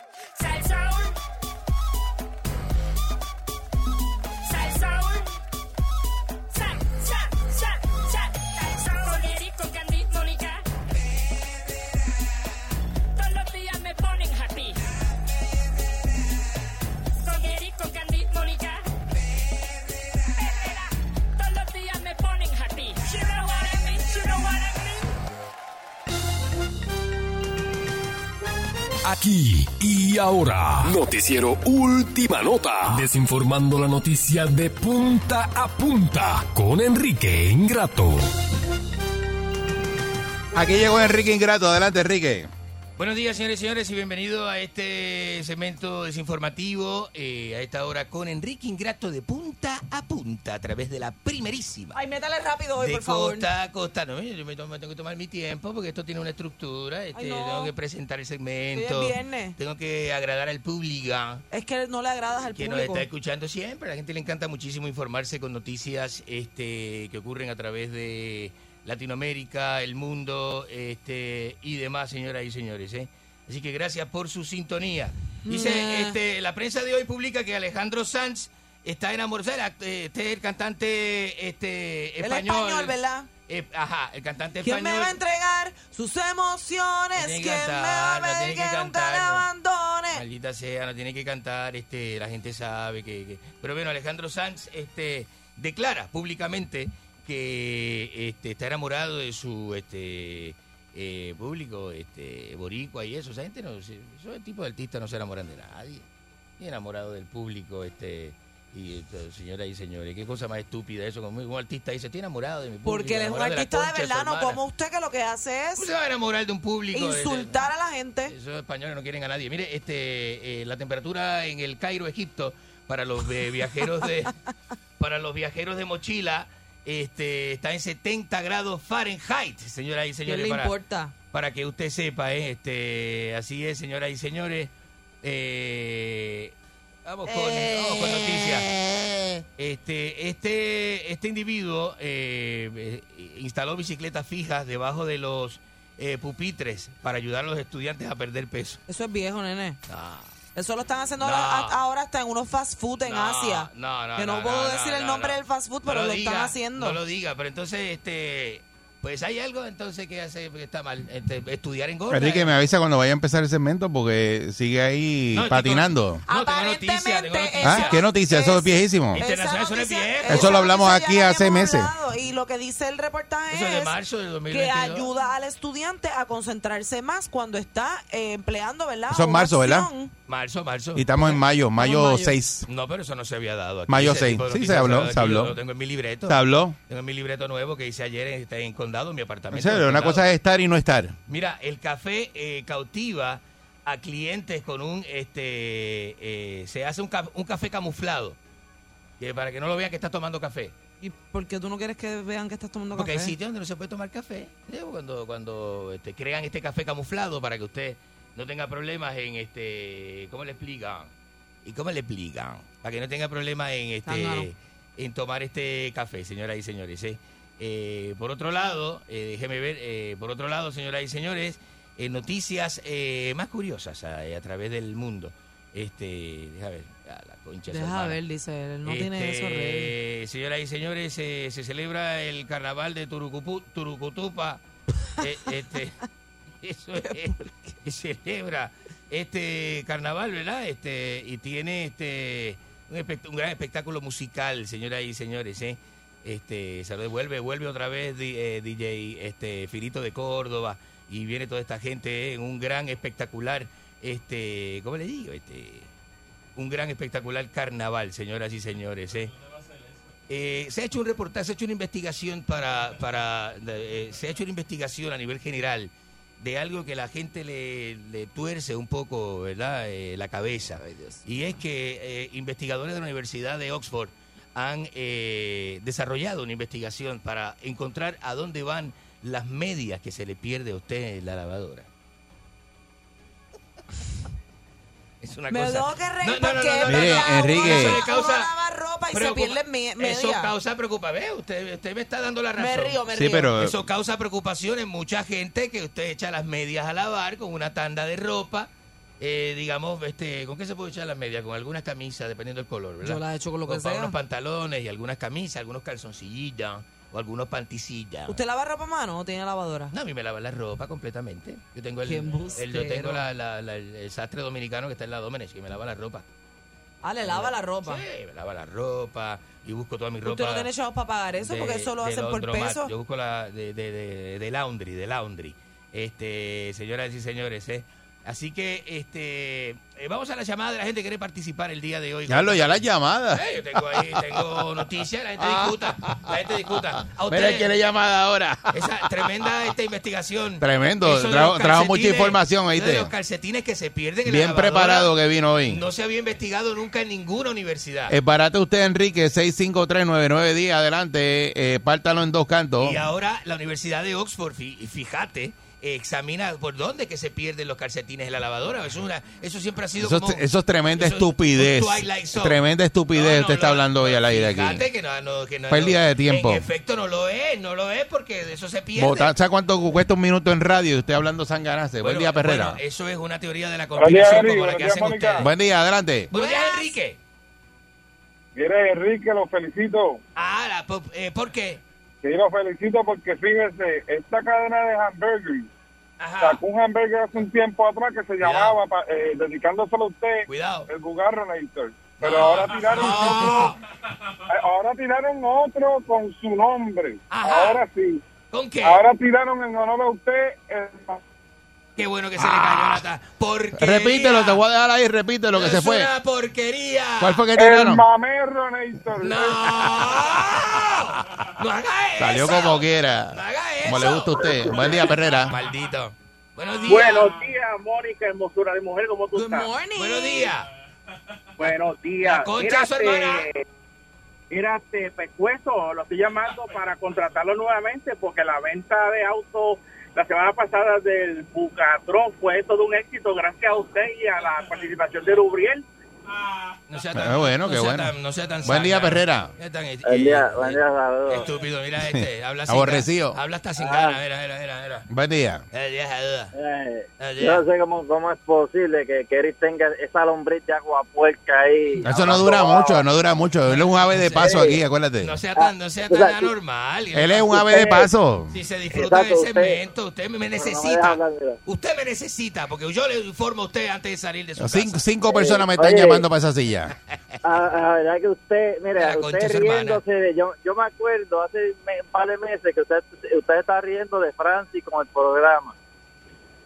Aquí y ahora. Noticiero Última Nota. Desinformando la noticia de punta a punta con Enrique Ingrato. Aquí llegó Enrique Ingrato. Adelante, Enrique. Buenos días, señores y señores, y bienvenido a este segmento desinformativo eh, a esta hora con Enrique Ingrato de punta a punta a través de la primerísima. Ay, métale rápido hoy, de por favor. costa a costa. No, yo me, tomo- tengo que tomar mi tiempo porque esto tiene una estructura. Este, no. Tengo que presentar el Hoy segmento. es viernes. Tengo que agradar al público Es que no le agradas al que nos público. está escuchando siempre. A la gente le encanta muchísimo informarse con noticias este, que ocurren a través de Latinoamérica, el mundo este, y demás, señoras y señores. ¿eh? Así que gracias por su sintonía. Dice, este, la prensa de hoy publica que Alejandro Sanz está enamorado. eh, Este es el cantante este, El español. español, ¿verdad? Eh, ajá, el cantante ¿Quién español. me va a entregar sus emociones? ¿Quién que me va a cantar, no que, que nunca cantar, no. Maldita sea, no tiene que cantar, este, la gente sabe que, que- Pero bueno, Alejandro Sanz este, declara públicamente que este, está enamorado de su este, eh, público, este, boricua y eso. Esa gente no, esos tipos de artistas no se enamoran de nadie. Y enamorado del público, este... Y esto, señoras y señores, qué cosa más estúpida eso. Como un artista dice, estoy enamorado de mi público. Porque él es un artista de su verdad, no hermana". como usted que lo que hace es ¿Cómo se va a enamorar de un público? de- de- insultar a la gente. esos españoles no quieren a nadie. Mire, este, eh, la temperatura en el Cairo, Egipto, para los eh, viajeros de, para los viajeros de mochila, este, está en 70 grados Fahrenheit, señoras y ¿Qué señores. le para, importa? para que usted sepa, eh, este, así es, señoras y señores. Eh, vamos, con, vamos con noticias. Este, este, este individuo eh, eh, instaló bicicletas fijas debajo de los eh, pupitres para ayudar a los estudiantes a perder peso. Eso es viejo, nene. Ah. Eso lo están haciendo No. ahora, ahora hasta en unos fast food en No, Asia. No, no, que no, no, puedo no, decir no, el no, nombre no. del fast food, No pero lo, diga, están haciendo. No lo diga, pero entonces, este, pues hay algo entonces que hace que está mal. Este, estudiar en gorda. Enrique, eh. me avisa cuando vaya a empezar el segmento porque sigue ahí No, patinando. No, tengo noticia, tengo noticia. Ah, ¿qué noticia? Eso es viejísimo. Internacional, eso no es viejo. Eso lo hablamos aquí hace meses. hablado, Y lo que dice el reportaje Eso es de marzo del que 2022. ayuda al estudiante a concentrarse más cuando está eh, empleando, ¿verdad? Eso es marzo, ¿verdad? Marzo, marzo. Y estamos en mayo, mayo 6. No, pero eso no se había dado. Aquí. Mayo Ese 6. tipo de Sí, se habló, se habló. Lo tengo en mi libreto. Se habló. Tengo en mi libreto nuevo que hice ayer en, en Mi En apartamento. serio, una cosa es estar y no estar. Mira, el café eh, cautiva a clientes con un, este, eh, se hace un, un café camuflado, que para que no lo vean que está tomando café. ¿Y por qué tú no quieres que vean que estás tomando Porque hay café? sitios donde no se puede tomar café. ¿sí? Cuando, cuando este, crean este café camuflado para que usted no tenga problemas en este, ¿cómo le explican? ¿Y cómo le explican? Para que no tenga problemas en Zángano. este, en tomar este café, señoras y señores. ¿eh? Eh, por otro lado, eh, déjeme ver, eh, por otro lado, señoras y señores, noticias más curiosas a, a través del mundo. Este, deja ver, a la concha Deja ver, dice él. No tiene eso, Rey. Este, Señoras y señores, se celebra el carnaval de Turucupú, Turucutupa. Este, eso es, que celebra este carnaval, ¿verdad? Este, y tiene este un, un gran espectáculo musical, señoras y señores, ¿eh? Este, se lo vuelve, vuelve otra vez di- eh, DJ este Firito de Córdoba y viene toda esta gente ¿eh? en un gran espectacular este, ¿cómo le digo? Este un gran espectacular carnaval, señoras y señores. ¿eh? Eh, se ha hecho un reportaje, se ha hecho una investigación para, para eh, se ha hecho una investigación a nivel general de algo que la gente le, le tuerce un poco, ¿verdad? Eh, la cabeza. Y es que eh, investigadores de la Universidad de Oxford han eh, desarrollado una investigación para encontrar a dónde van las medias que se le pierde a usted en la lavadora. Es una Me cosa. tengo que reír No, no, no, porque no, no, uno Enrique. Eso le uno causa lava ropa y se pierde me- media. Eso causa preocupación. Usted, usted me está dando la razón. Me río, me Sí, río. pero- Eso causa preocupación en mucha gente que usted echa las medias a lavar con una tanda de ropa. Eh, digamos, este, ¿con qué se puede echar las medias? Con algunas camisas, dependiendo del color, ¿verdad? Yo las echo con lo que para sea. unos pantalones y algunas camisas, algunos calzoncillos o algunos panticillas. ¿Usted lava ropa a mano o tiene lavadora? No, a mí me lava la ropa completamente. Yo tengo el, yo tengo la, la- la- el sastre dominicano que está en la Domenech, que me lava la ropa. Ah, le lava la ropa. Sí, me lava la ropa y busco toda mi ropa. Usted no tiene chavos para pagar eso de- porque eso lo hacen por peso. Yo busco la de, de laundry, de laundry. Este, señoras y señores, ¿eh? Así que este eh, vamos a la llamada de la gente que quiere participar el día de hoy. Carlos, ya las llamadas. Eh, yo tengo ahí, tengo noticias, la gente discuta, la gente discuta. A Mira, quiere llamada ahora. esa tremenda esta investigación. Tremendo, trajo- trajo mucha información, ¿oíste? De los calcetines que se pierden en la Bien preparado que vino hoy. No se había investigado nunca en ninguna universidad. Es barato usted, Enrique, 6539910. Adelante, eh, pártalo en dos cantos. Y ahora la Universidad de Oxford, fíjate, examina por dónde que se pierden los calcetines en la lavadora. Eso, es una- eso siempre ha sido Eso, como... es- eso es tremenda eso es estupidez. Tremenda estupidez usted está hablando hoy al aire aquí. que no, no- que no- Pérdida de tiempo. En efecto no lo es, no lo es porque de eso se pierde. Botar- ¿Sabe cuánto cuesta un minuto en radio y usted hablando sanganase? Buen Bueno, día, Perrera. bueno, eso es una teoría de la conspiración como la que hacen Mónica. ustedes. Buen día, adelante. Buenos días, Enrique. Mire, Enrique, lo felicito. Ah, la eh, ¿por qué? Sí, lo felicito porque fíjese, esta cadena de hamburgues sacó un hamburger hace un tiempo atrás que se llamaba, eh, dedicándoselo a usted, Cuidado. el Bugarronator. Pero ahora tiraron otro, eh, ahora tiraron otro con su nombre. Ahora sí. ¿Con qué? Ahora tiraron en honor a usted el Qué bueno que se le cayó la ta- Porque Repítelo, te voy a dejar ahí, repítelo que es se fue. una porquería. ¿Cuál fue que el tiraron? mamerronator. No. No haga eso. Salió como quiera. Como le gusta a usted. Buen día, Perrera. Maldito. Buenos días. Buenos días, Mónica, hermosura de mujer, ¿cómo tú estás? Buenos días. Buenos días. La concha su hermana. mírate, Pescuezo, lo estoy llamando para contratarlo nuevamente porque la venta de autos la semana pasada del Bucatrón fue todo un éxito gracias a usted y a la participación de Rubriel. No sea Ah, bueno, no qué sea bueno. tan- no sea tan Buen día. Perrera. No sea tan, eh, Buen día, eh, buen día, saludos. Estúpido, mira este. Habla sin Aborrecido. gana. Habla hasta sin Ah. ganas. Mira, mira, mira, mira. Buen día. Eh. Eh, Eh, yo no sé cómo, cómo es posible que Kerry tenga esa lombriz de agua puerca ahí. Eso no dura mucho, no dura mucho. Él es un ave de paso aquí, acuérdate. No sea tan, no sea o tan sea, anormal. Él es un ave de paso. Si se disfruta Exacto, del usted- segmento, usted me necesita. deja hablar, mira. usted me necesita, porque yo le informo a usted antes de salir de su Cinco, casa. cinco personas me están Oye. llamando para esa silla. Ah, la verdad que usted, mire, La usted riéndose de, yo, yo me acuerdo hace me- un par de meses que usted, usted está riendo de Francis con el programa.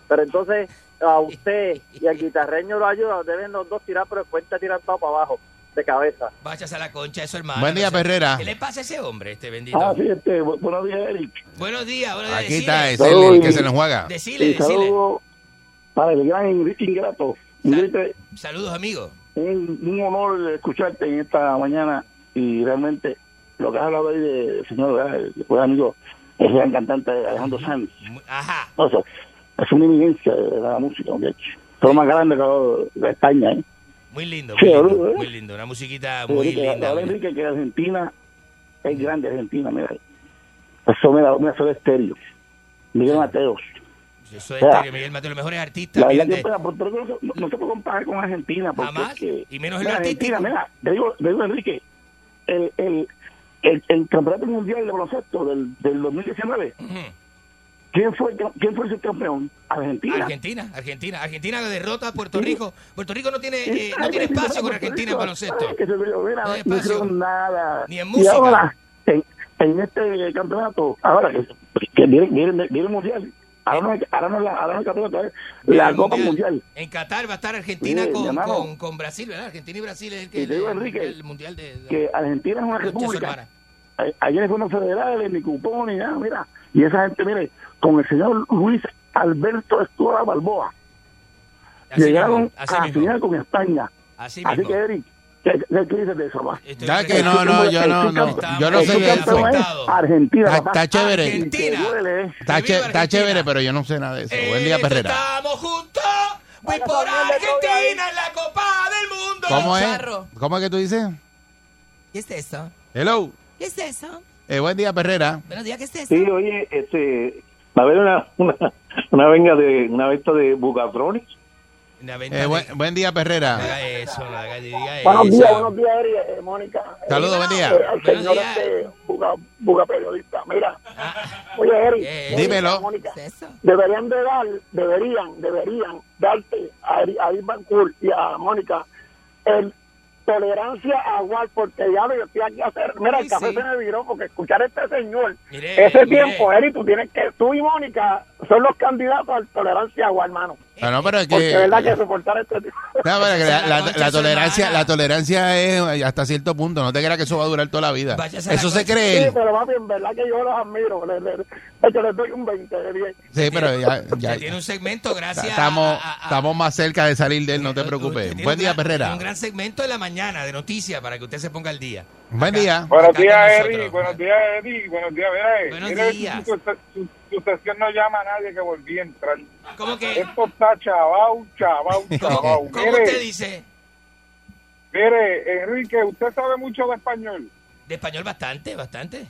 Pero entonces a usted y al guitarreño lo ayuda, deben los dos tirar, pero cuenta tirar todo para abajo, de cabeza. Váyase a la concha de su hermano. Buen día, no Perrera. ¿Qué le pasa a ese hombre, este bendito? Ah, sí, este, bu- buenos días, Eric. Buenos días, buenos días. Aquí decile. está, es el, que se nos juega. Decile, Y decile. saludo para el gran Enrique Ingrato. Enrique, Saludos, amigos. Un, un honor escucharte en esta mañana y realmente lo que has hablado ahí del señor, el buen amigo, el gran cantante Alejandro Sanz. Ajá. O sea, es una eminencia de la música, de hecho. Es lo más grande que de España, ¿eh? Muy lindo, Sí, muy lindo, boludo, ¿eh? muy lindo. Una musiquita Sí, muy linda. ahora. Enrique que Argentina es grande, Argentina, mira. Eso me da, me da estéreo. Miguel Mateos. Eso es O sea, Miguel Mateo, los mejores artistas. La verdad que no, no se puede comparar con Argentina. Porque Jamás, es que- y menos en mira, Argentina, mira, te digo, te digo Enrique, el, el, el, el campeonato mundial de baloncesto del, del 2019, ¿quién fue, quién fue el campeón? Argentina. Argentina, Argentina, Argentina derrota a Puerto Rico. Puerto Rico no tiene, eh, no tiene espacio con Argentina en baloncesto. Ay, que se vio, mira, No hay no espacio. nada. Ni en Y música. ahora, en, en este campeonato, ahora que, que viene, viene, viene el mundial, ahora no, es- ahora no, la- ahora no campeonato, es la El Copa Mundial. En Qatar va a estar Argentina con, con, con Brasil, ¿verdad? Argentina y Brasil es el que Y te digo, el, Enrique, el mundial de, de- que Argentina es una república. hermana. A- Allá no fueron federales, ni cupón, ni nada, mira. Y esa gente, mire, con el señor Luis Alberto Escola Balboa, Así llegaron mismo, así a la mismo. final con España. Así Así mismo. que, Eric, ¿qué, qué, qué dices de eso, va? Ya que no, no, yo no, no, yo no sé de eso. Argentina, Está, papá. está chévere. ¿eh? Está, che- está chévere, pero yo no sé nada de eso. Buen día, Perrera. Estamos juntos, voy por Argentina en la Copa del Mundo. ¿Cómo es? Charro. ¿Cómo es que tú dices? ¿Qué es eso? Hello. ¿Qué es eso? Eh, buen día, Perrera. Buenos días, ¿qué es eso? Sí, oye, este, va a haber una, una, una venga de, una venta de bucatrones. Eh, buen, buen día, Perrera. Haga eso, no haga, diga Buenos días, buenos días, Eri, eh, Mónica. Saludos, buen día. Eh, al señor días. este, buga, buga periodista. Mira, oye, Eri, Eh, Dímelo. Mónica, deberían de dar, deberían, deberían darte a, Eri- a Iván Cool y a Mónica el tolerancia a igual porque ya lo yo estoy aquí a hacer. Mira, el café sí. se me viró porque escuchar a este señor, Mire, ese mire. tiempo, Eri, tú tienes que, tú y Mónica son los candidatos al tolerancia a igual, hermano. No, no, pero es Porque que... es verdad que soportar este tipo. No, pero que la, la- la de tolerancia, la tolerancia es hasta cierto punto. No te creas que eso va a durar toda la vida. Váyase a la Eso se cree Sí, pero papi, en verdad que yo los admiro. Le, le, de hecho, les doy un 20 de 10. Sí, pero ya, ya- tiene un segmento gracias estamos, a, a- a- estamos más cerca de salir de él, no te usted preocupes. Buen día, gran- Perrera. Un gran segmento en la mañana de noticias para que usted se ponga al día. Buen día. Buenos días, Eri. Buenos días, Eri. Buenos días, eh, Buenos días. Su, sesión no llama a nadie que volví a entrar. ¿Cómo que? Esto está chabao, chabao, chabao. ¿Cómo Mire, usted dice? mire, Enrique, usted sabe mucho de español. De español bastante, bastante.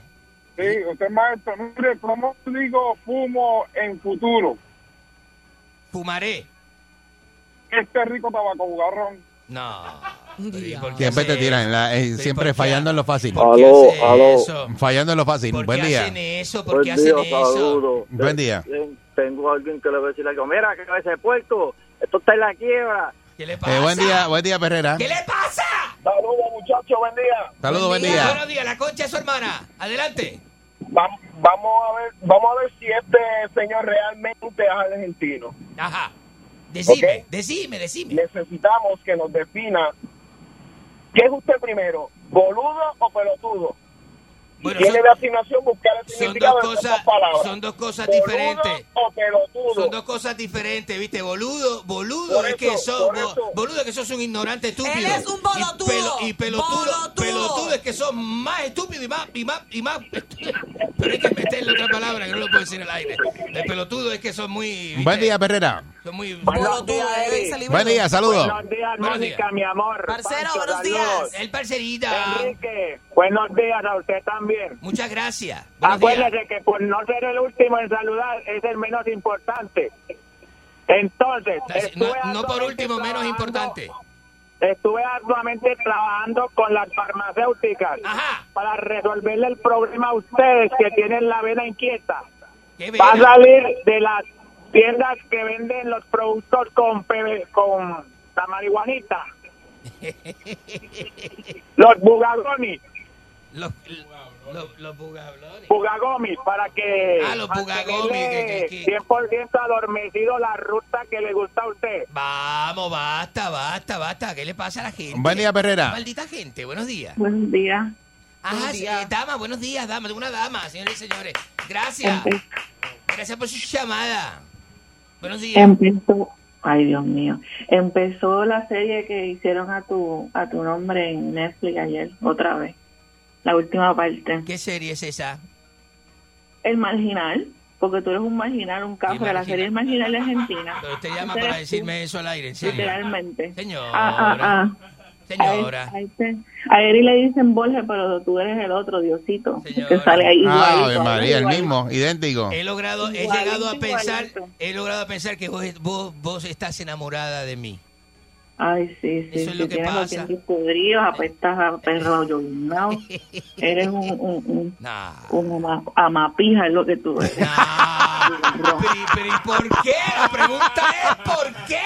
Sí, usted es maestro. Mire, ¿cómo digo fumo en futuro? Fumaré. Este rico tabaco bugarrón. No. Pero, ¿y por qué Siempre te tiran, la- eh, Pero, ¿y siempre fallando en lo fácil. ¿Por qué Aló, aló. eso? Fallando en lo fácil. ¿Por Buen qué día. hacen eso? ¿Por Buen qué hacen día, eso? saludos. Buen día. Ten- Tengo a alguien que le va a decir algo. Mira, que ese puerto, esto está en la quiebra. ¿Qué le pasa? Eh, buen día, buen día, Perrera. ¿Qué le pasa? Saludos, muchachos, buen día. Saludos, buen día. Buenos días, la concha es su hermana. Adelante. Vam- Vamos a ver, vamos a ver si este señor realmente es argentino. Ajá. Decime, Ok. decime, decime. Necesitamos que nos defina qué es usted primero, boludo o pelotudo. Bueno, tiene son- de asignación buscar el Son dos cosas, palabras. son dos cosas Boludo diferentes. o pelotudo. Son dos cosas diferentes, ¿viste? Boludo, boludo Por es eso, que sos, boludo es que sos un ignorante estúpido. Él es un bolotudo. Y, pelo- y pelotudo, Bolotudo. pelotudo es que sos más estúpido y más, y más, y más. Pero hay que meterle otra palabra que no lo puedo decir al aire. El pelotudo es que son muy. ¿viste? Buen día, Perrera. Son muy. Buenos días, Eri. Buen día, saludos. Buenos días, Buenos Mónica, mi amor. Parcero, Pancho, buenos días. El parcerita. Enrique, buenos días a usted también. Muchas gracias. Buenos días. Acuérdese que por no ser el último en saludar es el menos importante. Entonces, No, por último, menos importante. Estuve arduamente trabajando con las farmacéuticas Ajá. para resolverle el problema a ustedes que tienen la vena inquieta. ¿Qué Va a salir de las tiendas que venden los productos con, PV con la marihuanita. Los bugagonis, Los, los, los bugablones. bugagomis, para que Ah, los bugagomis, que- que- que- 100% adormecido la ruta que le gusta a usted. Vamos, basta, basta, basta. ¿Qué le pasa a la gente? Buen día, Perrera. Maldita gente, buenos días. Buenos días. Ajá, Buenos sí, días. eh, dama, buenos días, dama. Tengo una dama, señores y señores. Gracias. Gracias por su llamada. Buenos días. empezó, ay Dios mío, empezó la serie que hicieron a tu a tu nombre en Netflix ayer, otra vez. La última parte. ¿Qué serie es esa? El marginal, porque tú eres un marginal, un caso de la serie El marginal de Argentina. Pero usted llama para tú, decirme eso al aire, en serio. Literalmente. Señora. Ah, ah, ah. Señora. A, este- a Eri le dicen Borges, pero tú eres el otro, Diosito. Que sale ahí Ah, igualito, Ave María, el mismo, idéntico. He logrado, he Igualito, llegado a pensar, igualito. he logrado a pensar que vos, vos, vos estás enamorada de mí. Ay, sí, sí, Eso es sí, lo que tienes los pasa. dientes podridos, apestas a perro llovinado. Eres un, un, un, Nah. un ama- amapija, es lo que tú eres. Pero, y- pero ¿y por qué? La pregunta es ¿por qué?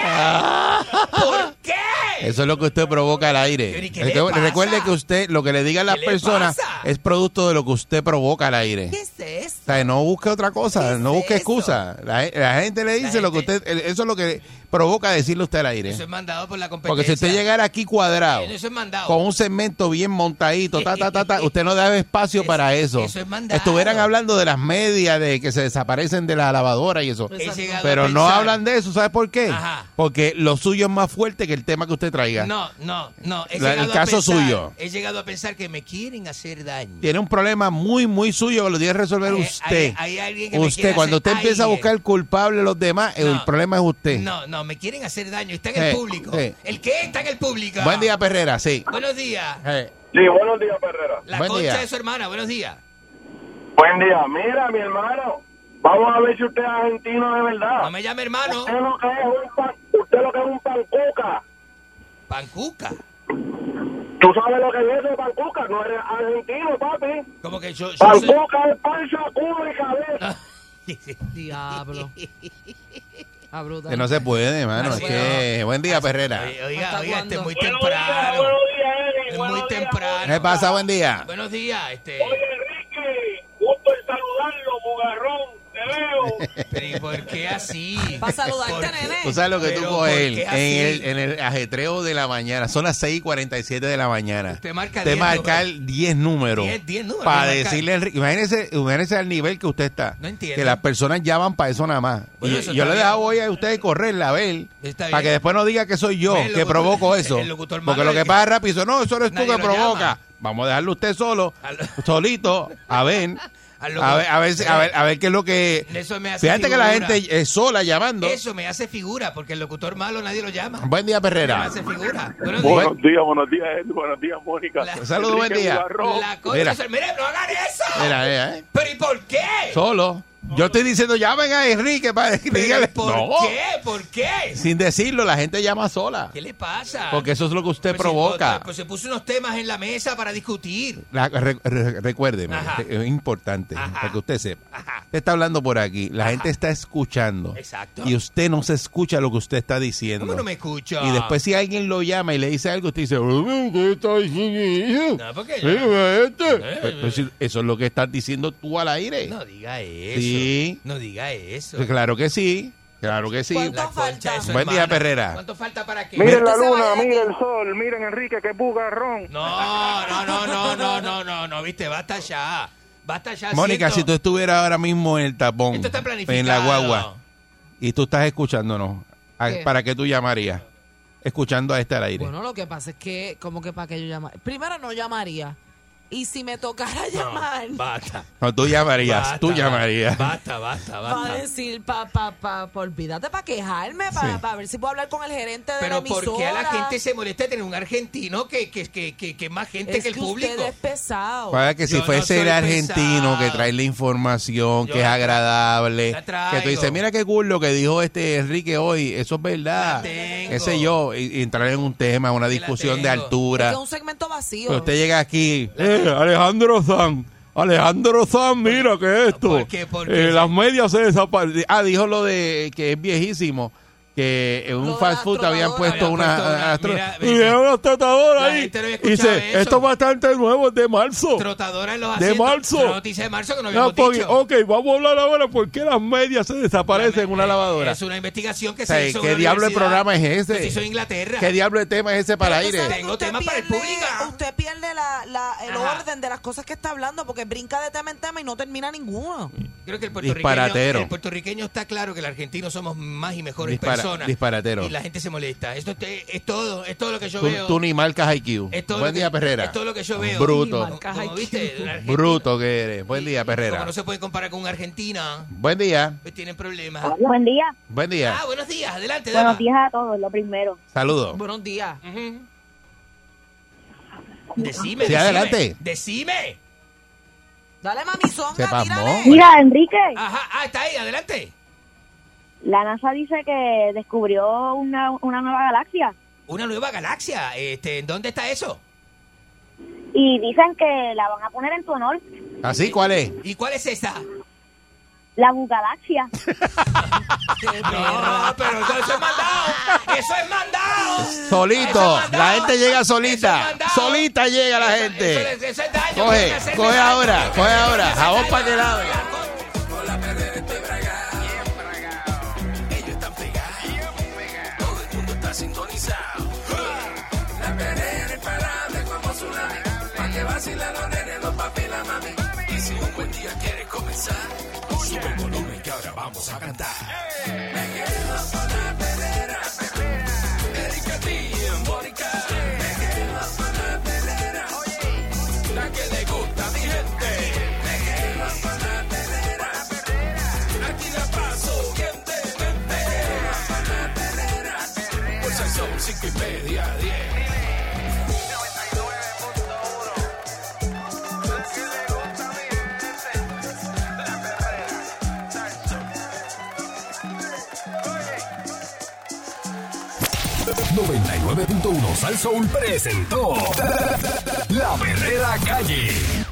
¿Por qué? Eso es lo que usted provoca al aire. Pero, ¿y qué le Recuerde- que usted, lo que le digan las ¿Qué le personas pasa? es producto de lo que usted provoca al aire. ¿Qué es eso? O sea, no busque otra cosa, no busque excusa. La, la gente le dice lo que usted, eso es lo que provoca decirle usted al aire. Eso es mandado por la Porque competencia. si usted llegara aquí cuadrado, Eso es mandado. con un segmento bien montadito, ta, ta, ta, ta, usted no da espacio para eso. eso es mandado. Estuvieran hablando de las medias, de que se desaparecen de la lavadora y eso. Pero no hablan de eso, ¿sabe por qué? Ajá. Porque lo suyo es más fuerte que el tema que usted traiga. No, no, no. He La- el caso pensar- suyo. He llegado a pensar que me quieren hacer daño. Tiene un problema muy, muy suyo que lo tiene que resolver Hay- usted. hay- hay alguien que me usted, cuando usted empieza a buscar culpable a los demás, el problema es usted. No, no, me quieren hacer daño. Está en el público. sí. ¿El qué está en el público? Buen día, Perrera, sí. Buenos días. Sí, buenos días, Perrera. La Buen concha día. de su hermana. Buenos días. Buen día. Mira, mi hermano, vamos a ver si usted es argentino de verdad. No me llame hermano. Usted lo que es un pan, usted lo que es un pancuca. Pancuca. ¿Tú sabes lo que es eso, pancuca? No eres argentino, papi. Como que yo, yo soy... Pancuca es panza, culo y cabeza. Diablo. Ah, brutal. que no se puede, hermano. Así es que... Buen día, Perrera. Oiga, oiga, ¿Hasta oiga, este es muy Buenos temprano. buenos días, Eri. Es muy días. temprano. ¿Qué pasa? Buen día. Buenos días, este. Oye, Enrique, gusto en saludarlo, bugarrón. Te veo. Pero ¿y por qué así? Para saludarte, nene. Tú sabes lo que tú Pero, ¿por coges qué en el, en el ajetreo de la mañana. Son las 6 y 47 de la mañana. Usted marca Te 10 marcar números. 10 números. 10, 10 números, Para decirle, imagínese, imagínese al nivel que usted está. No entiendo. Que las personas llaman para eso nada más. Bueno, y eso yo está le dejo hoy a ustedes correrla a ver. Está Para bien. que después no diga que soy yo el que locutor- provoco eso. el locutor Porque lo es que que- pasa rápido, no, eso eres tú Nadie que lo provoca. llama. Vamos a dejarlo usted solo, solito, a ver. A ver, a ver, si- a ver, a ver qué es lo que. Eso me hace Fíjate que la gente es sola llamando. Eso me hace figura, porque el locutor malo nadie lo llama. Buen día, Perrera. Me hace figura. Buenos Buenos días. días, buenos días, Ed, buenos días, Mónica. Saludos, buen día. La cosa Mira. es- mire, no hagan eso. Mira, mira, eh. Pero ¿y por qué? Solo. Yo estoy diciendo, llamen a Enrique para dígale. ¿Por No. qué? ¿Por qué? Sin decirlo, la gente llama sola. ¿Qué le pasa? Porque eso es lo que usted Pues, provoca. Pues, pues se puso unos temas en la mesa para discutir. La- re- re- recuérdeme, Ajá. es importante Ajá. para que usted sepa. Usted está hablando por aquí, la gente está escuchando. Exacto. Y usted no se escucha lo que usted está diciendo. ¿Cómo no me escucha? Y después si alguien lo llama y le dice algo, usted dice, "Oh, ¿qué está diciendo? No, porque Mira este". Eh, Pues, pues, eso es lo que estás diciendo tú al aire. No diga eso. Sí. No diga eso. Claro que sí, claro que sí. Buen día. Perrera. ¿Cuánto falta para que Miren la luna, miren el sol, miren Enrique, que bugarrón. No, no, no, no, no, no, no, no, viste, basta ya. Basta ya. Mónica, si tú estuvieras ahora mismo en el tapón, Esto está planificado. en la guagua, y tú estás escuchándonos, ¿a- ¿Qué? ¿para qué tú llamarías? Escuchando a este al aire. Bueno, lo que pasa es que, como que para que yo llamaría. Primero no llamaría. Y si me tocara llamar, Basta. No, tú llamarías, Basta, tú llamarías. Basta, basta, va a basta. decir, pa, pa, pa, pa- olvídate, para quejarme, para Sí. ver si puedo hablar con el gerente de la Pero emisora. ¿por qué a la gente se molesta tener un argentino que, que, que, que, que es más gente es que el público? usted es pesado. Para que si Yo no fuese soy el argentino pesado. que trae la información, Yo que es la- agradable, la que tú dices, mira qué cool lo que dijo este Enrique hoy, eso es verdad. tengo. Qué sé yo, y, y entrar en un tema, una discusión de altura. es un segmento vacío. Pero usted llega aquí, eh, Alejandro San, Alejandro San, mira que esto, ¿Por qué? ¿Por qué? eh, las medias se desaparecen. Ah, dijo lo de que es viejísimo, que en un fast food habían puesto una... astro- mira, y mira. era una trotadora La ahí. no dice, eso. esto es bastante nuevo, es de marzo. Trotadora en los De marzo. Noticia de marzo que no No, habíamos porque- dicho. ok, vamos a hablar ahora por qué las medias se desaparecen en una lavadora. Es una investigación que O sea, se hizo ¿Qué diablo de programa es que ese? se hizo en Inglaterra. ¿Qué diablo de tema es ese para aire? Tengo temas para el pierde- público. Usted pierde la, la- el Ajá. orden de las cosas que está hablando porque brinca de tema en tema y no termina ninguno. Creo que el puertorriqueño, el puertorriqueño está claro que el argentino somos más y mejores Dispara- personas. Disparatero. Y la gente se molesta. Esto es, es todo, es todo lo que yo Tú, veo. tú ni marcas IQ. Es todo Buen que- día, Perrera. es todo lo que yo veo. Bruto. Como viste, Bruto que eres. Buen día, Como Perrera. no se puede comparar con Argentina, Buen día. pues tienen problemas. Buen día. Buen día. Ah, buenos días, adelante, dama. Buenos días a todos, lo primero. Saludos. Buenos días. Ujú. Decime, Sí, decime. adelante. Decime. Dale, mamizonga, Se pasmó. tírale. Mira, Enrique, Ajá, ah, está ahí, adelante. La NASA dice que descubrió una, una nueva galaxia Una nueva galaxia. Este, ¿en ¿Dónde está eso? y dicen que la van a poner en tu honor, ¿Así cuál es? ¿Y cuál es esa? la Bugalaxia. No, pero eso es mandado. Eso es mandado. Solito. Eso es mandado. La gente llega solita. es. Solita llega la gente. Eso, es- eso es daño. Coge, coge ahora, coge ahora. Jabón para que la Que vacilan los nenes, los papi la mami. Y si un buen día quieres comenzar, sube el volumen que ahora vamos a cantar. 100.1 Sal Soul presentó La Verdadera Calle.